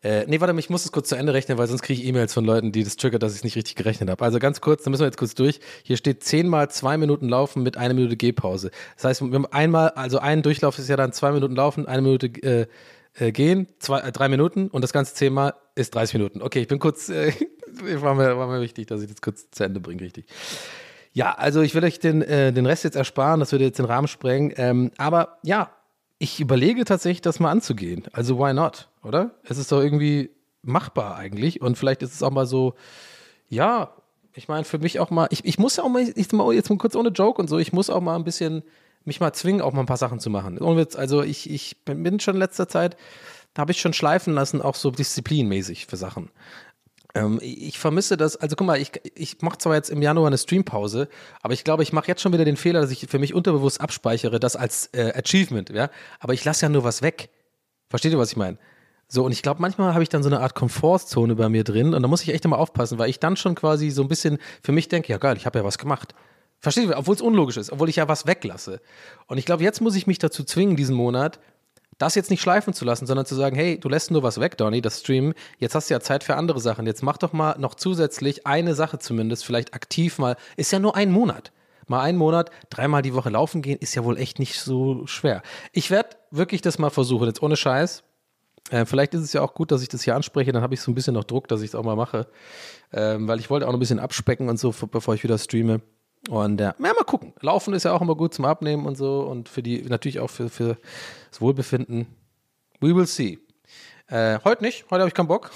S3: Äh, nee, warte, ich muss es kurz zu Ende rechnen, weil sonst kriege ich E-Mails von Leuten, die das triggert, dass ich es nicht richtig gerechnet habe. Also ganz kurz, da müssen wir jetzt kurz durch. Hier steht 10 mal 2 Minuten laufen mit einer Minute Gehpause. Das heißt, wir haben einmal, also ein Durchlauf ist ja dann 2 Minuten laufen, eine Minute äh, äh, gehen, zwei, äh, drei Minuten und das ganze zehnmal ist 30 Minuten. Okay, ich bin kurz, äh, war, mir, war mir wichtig, dass ich das kurz zu Ende bringe, richtig. Ja, also ich will euch den, äh, den Rest jetzt ersparen, das würde jetzt den Rahmen sprengen. Ähm, aber ja, ich überlege tatsächlich, das mal anzugehen. Also why not, oder? Es ist doch irgendwie machbar eigentlich und vielleicht ist es auch mal so, ja, ich meine, für mich auch mal, ich, ich muss ja auch mal, ich jetzt mal kurz ohne Joke und so, ich muss auch mal ein bisschen mich mal zwingen, auch mal ein paar Sachen zu machen. Also ich, ich bin schon in letzter Zeit, da habe ich schon schleifen lassen, auch so disziplinmäßig für Sachen. Ähm, ich vermisse das, also guck mal, ich, ich mache zwar jetzt im Januar eine Streampause, aber ich glaube, ich mache jetzt schon wieder den Fehler, dass ich für mich unterbewusst abspeichere, das als äh, Achievement, ja. Aber ich lasse ja nur was weg. Versteht ihr, was ich meine? So, und ich glaube, manchmal habe ich dann so eine Art Komfortzone bei mir drin und da muss ich echt immer aufpassen, weil ich dann schon quasi so ein bisschen für mich denke, ja geil, ich habe ja was gemacht. Versteht ihr? Obwohl es unlogisch ist, obwohl ich ja was weglasse. Und ich glaube, jetzt muss ich mich dazu zwingen, diesen Monat, das jetzt nicht schleifen zu lassen, sondern zu sagen, hey, du lässt nur was weg, Donny, das Streamen, jetzt hast du ja Zeit für andere Sachen. Jetzt mach doch mal noch zusätzlich eine Sache zumindest, vielleicht aktiv mal. Ist ja nur ein Monat. Mal einen Monat, dreimal die Woche laufen gehen, ist ja wohl echt nicht so schwer. Ich werde wirklich das mal versuchen, jetzt ohne Scheiß. Äh, vielleicht ist es ja auch gut, dass ich das hier anspreche, dann habe ich so ein bisschen noch Druck, dass ich es auch mal mache. Ähm, weil ich wollte auch noch ein bisschen abspecken und so, bevor ich wieder streame. Und ja, mal gucken. Laufen ist ja auch immer gut zum Abnehmen und so und für die, natürlich auch für, für das Wohlbefinden. We will see. Äh, heute nicht, heute habe ich keinen Bock.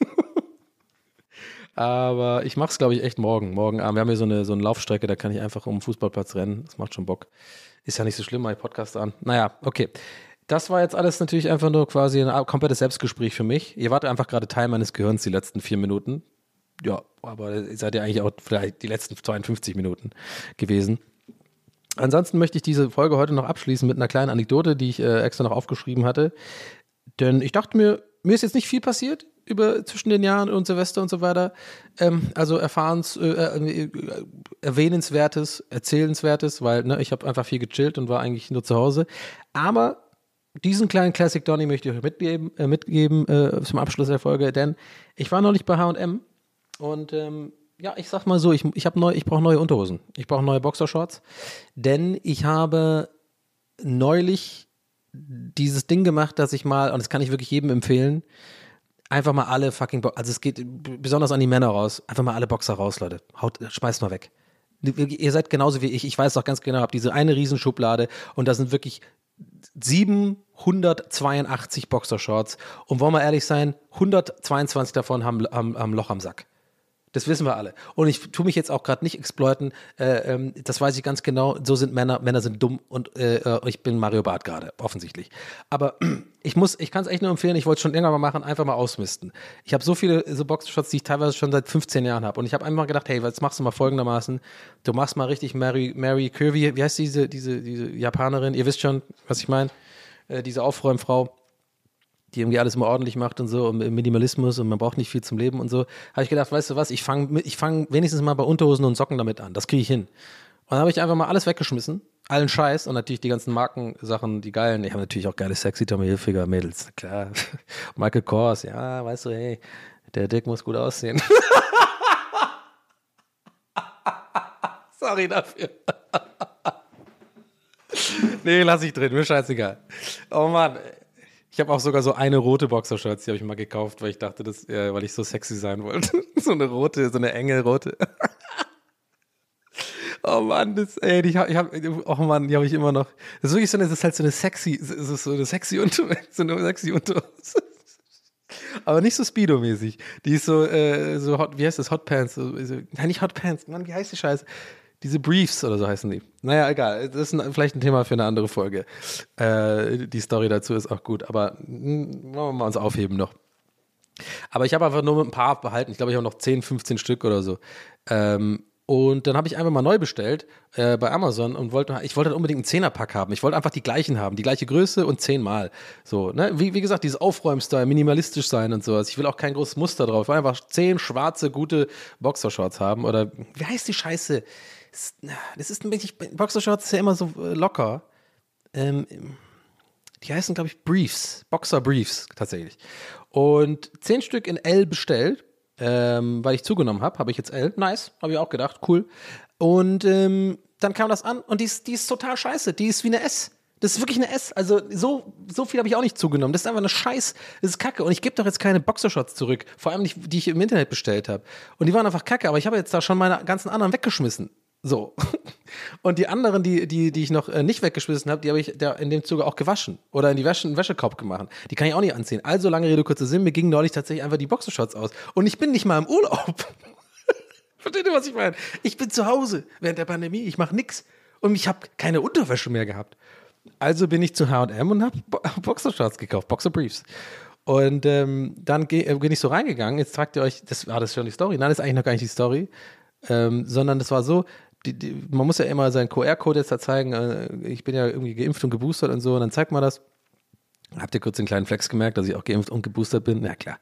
S3: Aber ich mache es, glaube ich, echt morgen. Morgen Abend. Wir haben hier so eine, so eine Laufstrecke, da kann ich einfach um den Fußballplatz rennen. Das macht schon Bock. Ist ja nicht so schlimm, mein Podcast an. Naja, okay. Das war jetzt alles natürlich einfach nur quasi ein komplettes Selbstgespräch für mich. Ihr wart einfach gerade Teil meines Gehirns die letzten vier Minuten ja, aber ihr seid ja eigentlich auch vielleicht die letzten 52 Minuten gewesen. Ansonsten möchte ich diese Folge heute noch abschließen mit einer kleinen Anekdote, die ich äh, extra noch aufgeschrieben hatte. Denn ich dachte mir, mir ist jetzt nicht viel passiert über zwischen den Jahren und Silvester und so weiter. Ähm, also erfahrens, äh, äh, erwähnenswertes, erzählenswertes, weil ne, ich habe einfach viel gechillt und war eigentlich nur zu Hause. Aber diesen kleinen Classic Donny möchte ich euch mitgeben, äh, mitgeben äh, zum Abschluss der Folge, denn ich war neulich bei H&M und ähm, ja, ich sag mal so, ich, ich, neu, ich brauche neue Unterhosen. Ich brauche neue Boxershorts. Denn ich habe neulich dieses Ding gemacht, dass ich mal, und das kann ich wirklich jedem empfehlen, einfach mal alle fucking, Bo also es geht besonders an die Männer raus, einfach mal alle Boxer raus, Leute. Haut, schmeißt mal weg. Ihr seid genauso wie ich, ich weiß auch ganz genau, habt diese eine Riesenschublade und da sind wirklich 782 Boxershorts und wollen wir ehrlich sein, 122 davon haben, haben, haben Loch am Sack. Das wissen wir alle. Und ich tue mich jetzt auch gerade nicht exploiten. Äh, ähm, das weiß ich ganz genau. So sind Männer. Männer sind dumm und äh, äh ich bin Mario Barth gerade, offensichtlich. Aber ich muss, ich kann es echt nur empfehlen. Ich wollte es schon länger mal machen, einfach mal ausmisten. Ich habe so viele so Boxshots, die ich teilweise schon seit 15 Jahren habe. Und ich habe einfach gedacht, hey, jetzt machst du mal folgendermaßen. Du machst mal richtig Mary, Mary Curvy. Wie heißt diese, diese, diese Japanerin? Ihr wisst schon, was ich meine. Äh, diese Aufräumfrau die irgendwie alles immer ordentlich macht und so, und Minimalismus und man braucht nicht viel zum Leben und so, habe ich gedacht, weißt du was, ich fange ich fang wenigstens mal bei Unterhosen und Socken damit an. Das kriege ich hin. Und dann habe ich einfach mal alles weggeschmissen, allen Scheiß und natürlich die ganzen Markensachen, die geilen. Ich habe natürlich auch geile sexy Tommy Hilfiger Mädels, klar. Michael Kors, ja, weißt du, hey, der Dick muss gut aussehen. Sorry dafür. nee, lass ich drin, mir scheißegal. Oh Mann, ich habe auch sogar so eine rote Boxershorts, die habe ich mal gekauft, weil ich dachte, das, äh, weil ich so sexy sein wollte. so eine rote, so eine enge rote. oh Mann, das, ey, ich habe, ich hab, oh Mann, die habe ich immer noch. Das ist wirklich so eine, das ist halt so eine sexy, das ist so eine sexy Unterhose, so eine sexy Unterhose. Aber nicht so Speedo-mäßig. Die ist so, äh, so hot, wie heißt das? Hot Pants. So, so, nein, nicht Hot Pants. Mann, wie heißt die Scheiße? Diese Briefs oder so heißen die. Naja, egal. Das ist ein, vielleicht ein Thema für eine andere Folge. Äh, die Story dazu ist auch gut, aber mm, wollen wir mal uns aufheben noch. Aber ich habe einfach nur ein paar behalten. Ich glaube, ich habe noch 10, 15 Stück oder so. Ähm, und dann habe ich einfach mal neu bestellt äh, bei Amazon und wollte, ich wollte unbedingt einen Zehnerpack haben. Ich wollte einfach die gleichen haben, die gleiche Größe und zehnmal. So, ne? Wie, wie gesagt, dieses Aufräumstyle, minimalistisch sein und sowas. Ich will auch kein großes Muster drauf. Ich will einfach zehn schwarze, gute Boxershorts haben. Oder wie heißt die Scheiße? Das ist ein bisschen, Boxershorts ist ja immer so äh, locker. Ähm, die heißen, glaube ich, Briefs. Boxer Briefs, tatsächlich. Und zehn Stück in L bestellt ähm, weil ich zugenommen habe, habe ich jetzt L. Nice, habe ich auch gedacht, cool. Und ähm, dann kam das an und die ist, die ist total scheiße. Die ist wie eine S. Das ist wirklich eine S. Also so, so viel habe ich auch nicht zugenommen. Das ist einfach eine Scheiß. Das ist Kacke. Und ich gebe doch jetzt keine Boxershots zurück. Vor allem nicht, die ich im Internet bestellt habe. Und die waren einfach Kacke. Aber ich habe jetzt da schon meine ganzen anderen weggeschmissen. So. Und die anderen, die, die, die ich noch äh, nicht weggeschmissen habe, die habe ich da in dem Zuge auch gewaschen oder in die Wäsche, den Wäschekorb gemacht. Die kann ich auch nicht anziehen. Also lange Rede, kurzer Sinn, mir gingen neulich tatsächlich einfach die Boxershorts aus. Und ich bin nicht mal im Urlaub. Versteht ihr, was ich meine? Ich bin zu Hause während der Pandemie, ich mache nix. Und ich habe keine Unterwäsche mehr gehabt. Also bin ich zu H&M und habe Bo Boxershorts gekauft, Boxerbriefs. Und ähm, dann äh, bin ich so reingegangen. Jetzt fragt ihr euch, das war das schon die Story? Nein, das ist eigentlich noch gar nicht die Story. Ähm, sondern das war so, die, die, man muss ja immer seinen QR-Code jetzt da zeigen. Äh, ich bin ja irgendwie geimpft und geboostert und so, und dann zeigt man das. Habt ihr kurz den kleinen Flex gemerkt, dass ich auch geimpft und geboostert bin? Na klar.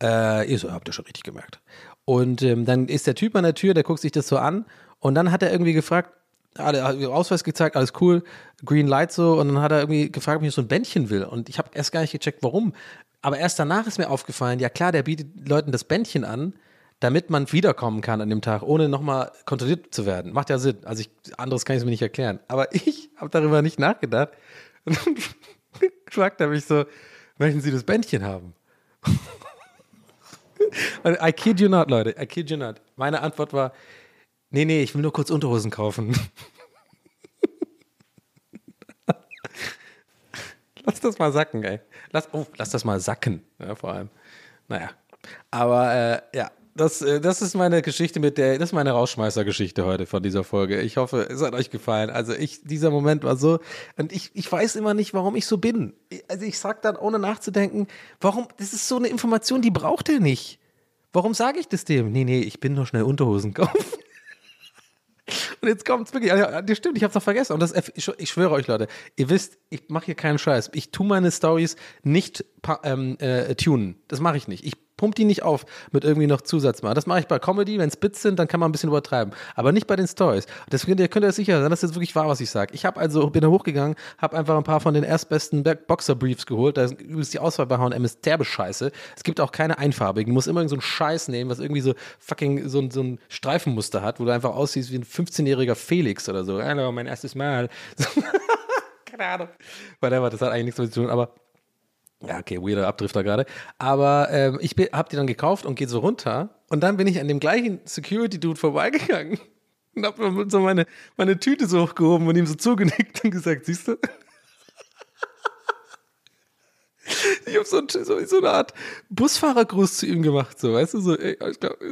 S3: Äh, ihr so, habt ihr schon richtig gemerkt. Und ähm, dann ist der Typ an der Tür, der guckt sich das so an und dann hat er irgendwie gefragt, alle Ausweis gezeigt, alles cool, Green Light so und dann hat er irgendwie gefragt, ob ich so ein Bändchen will und ich habe erst gar nicht gecheckt, warum. Aber erst danach ist mir aufgefallen, ja klar, der bietet Leuten das Bändchen an, damit man wiederkommen kann an dem Tag, ohne nochmal kontrolliert zu werden. Macht ja Sinn. Also ich, anderes kann ich es mir nicht erklären. Aber ich habe darüber nicht nachgedacht. Und dann fragt er mich so, möchten Sie das Bändchen haben? I kid you not, Leute. I kid you not. Meine Antwort war, nee, nee, ich will nur kurz Unterhosen kaufen. lass das mal sacken, ey. Lass, oh, lass das mal sacken, ja, vor allem. Naja. Aber äh, ja, das, äh, das ist meine Geschichte mit der, das ist meine Rausschmeißer-Geschichte heute von dieser Folge. Ich hoffe, es hat euch gefallen. Also ich, dieser Moment war so, und ich, ich weiß immer nicht, warum ich so bin. Also ich sag dann, ohne nachzudenken, warum, das ist so eine Information, die braucht er nicht. Warum sage ich das dem? Nee, nee, ich bin nur schnell Unterhosen kaufen. Und jetzt kommt es wirklich, ja, das stimmt, ich habe es noch vergessen. Und das, ich, ich, schwöre euch, Leute, ihr wisst, ich mache hier keinen Scheiß. Ich tue meine Stories nicht ähm, äh, tunen. Das mache ich nicht. Ich pump die nicht auf mit irgendwie noch Zusatz machen. Das mache ich bei Comedy, wenn es Bits sind, dann kann man ein bisschen übertreiben. Aber nicht bei den Stories. Deswegen könnt ihr sicher sein, dass das wirklich wahr, was ich sage. Ich habe also, bin da hochgegangen, habe einfach ein paar von den erstbesten Boxer-Briefs geholt. Da ist übrigens die Auswahl bei H&M ist derbe Scheiße. Es gibt auch keine einfarbigen. Du musst immer so einen Scheiß nehmen, was irgendwie so fucking so, so ein Streifenmuster hat, wo du einfach aussiehst wie ein 15-jähriger Felix oder so. Hallo, mein erstes Mal. keine Ahnung. Whatever, das hat eigentlich nichts damit zu tun, aber ja, okay, weirder Abdrifter gerade. Aber ähm, ich habe die dann gekauft und gehe so runter. Und dann bin ich an dem gleichen Security-Dude vorbeigegangen und habe so meine, meine Tüte so hochgehoben und ihm so zugenickt und gesagt, siehst du? Ich habe so, so, so, eine Art Busfahrergruß zu ihm gemacht, so, weißt du, so, ey,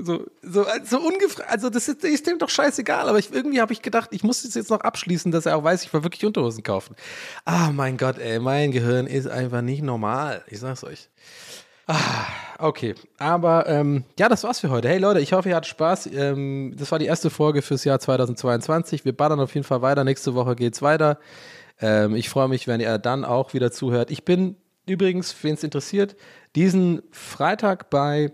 S3: so, so, so ungefragt, also das ist, ist dem doch scheißegal, aber ich, irgendwie habe ich gedacht, ich muss das jetzt noch abschließen, dass er auch weiß, ich war wirklich Unterhosen kaufen. Ah, mein Gott, ey, mein Gehirn ist einfach nicht normal, ich sag's euch. Ah, okay. Aber ähm, ja, das war's für heute. Hey Leute, ich hoffe, ihr hattet Spaß. Ähm, das war die erste Folge fürs Jahr 2022. Wir ballern auf jeden Fall weiter. Nächste Woche geht's weiter. Ähm, ich freue mich, wenn ihr dann auch wieder zuhört. Ich bin übrigens, wen es interessiert, diesen Freitag bei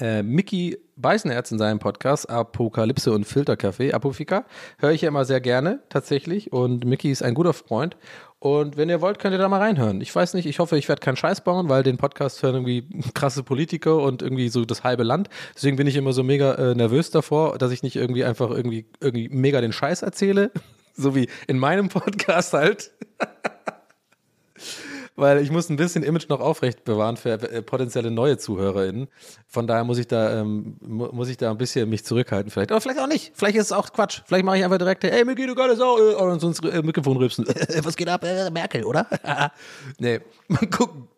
S3: äh, Mickey Beißenerz in seinem Podcast Apokalypse und Filterkaffee, Apofika, höre ich ja immer sehr gerne tatsächlich und Mickey ist ein guter Freund und wenn ihr wollt, könnt ihr da mal reinhören. Ich weiß nicht, ich hoffe, ich werde keinen Scheiß bauen, weil den Podcast hören irgendwie krasse Politiker und irgendwie so das halbe Land. Deswegen bin ich immer so mega äh, nervös davor, dass ich nicht irgendwie einfach irgendwie, irgendwie mega den Scheiß erzähle. so wie in meinem Podcast halt. weil ich muss ein bisschen Image noch aufrecht bewahren für äh, potenzielle neue ZuhörerInnen. Von daher muss ich da, ähm, muss ich da ein bisschen mich zurückhalten vielleicht. Aber vielleicht auch nicht. Vielleicht ist es auch Quatsch. Vielleicht mache ich einfach direkt, ey, mir geht gerade Sau, äh, und sonst äh, Mikrofon rübsen. Was geht ab? Äh, Merkel, oder? nee, mal gucken.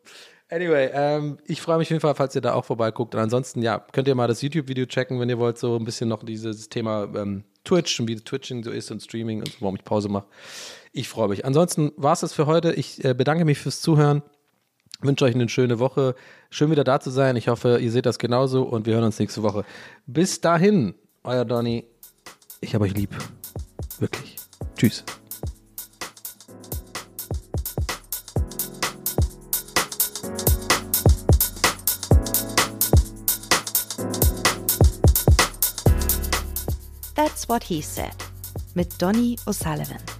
S3: Anyway, ähm, ich freue mich auf jeden Fall, falls ihr da auch vorbeiguckt. Und ansonsten, ja, könnt ihr mal das YouTube-Video checken, wenn ihr wollt, so ein bisschen noch dieses Thema ähm, Twitch und wie Twitching so ist und Streaming und warum ich Pause mache. Ich freue mich. Ansonsten war es das für heute. Ich äh, bedanke mich fürs Zuhören. Wünsche euch eine schöne Woche. Schön wieder da zu sein. Ich hoffe, ihr seht das genauso und wir hören uns nächste Woche. Bis dahin, euer Donny. Ich habe euch lieb. Wirklich. Tschüss.
S5: That's What He Said mit Donny O'Sullivan.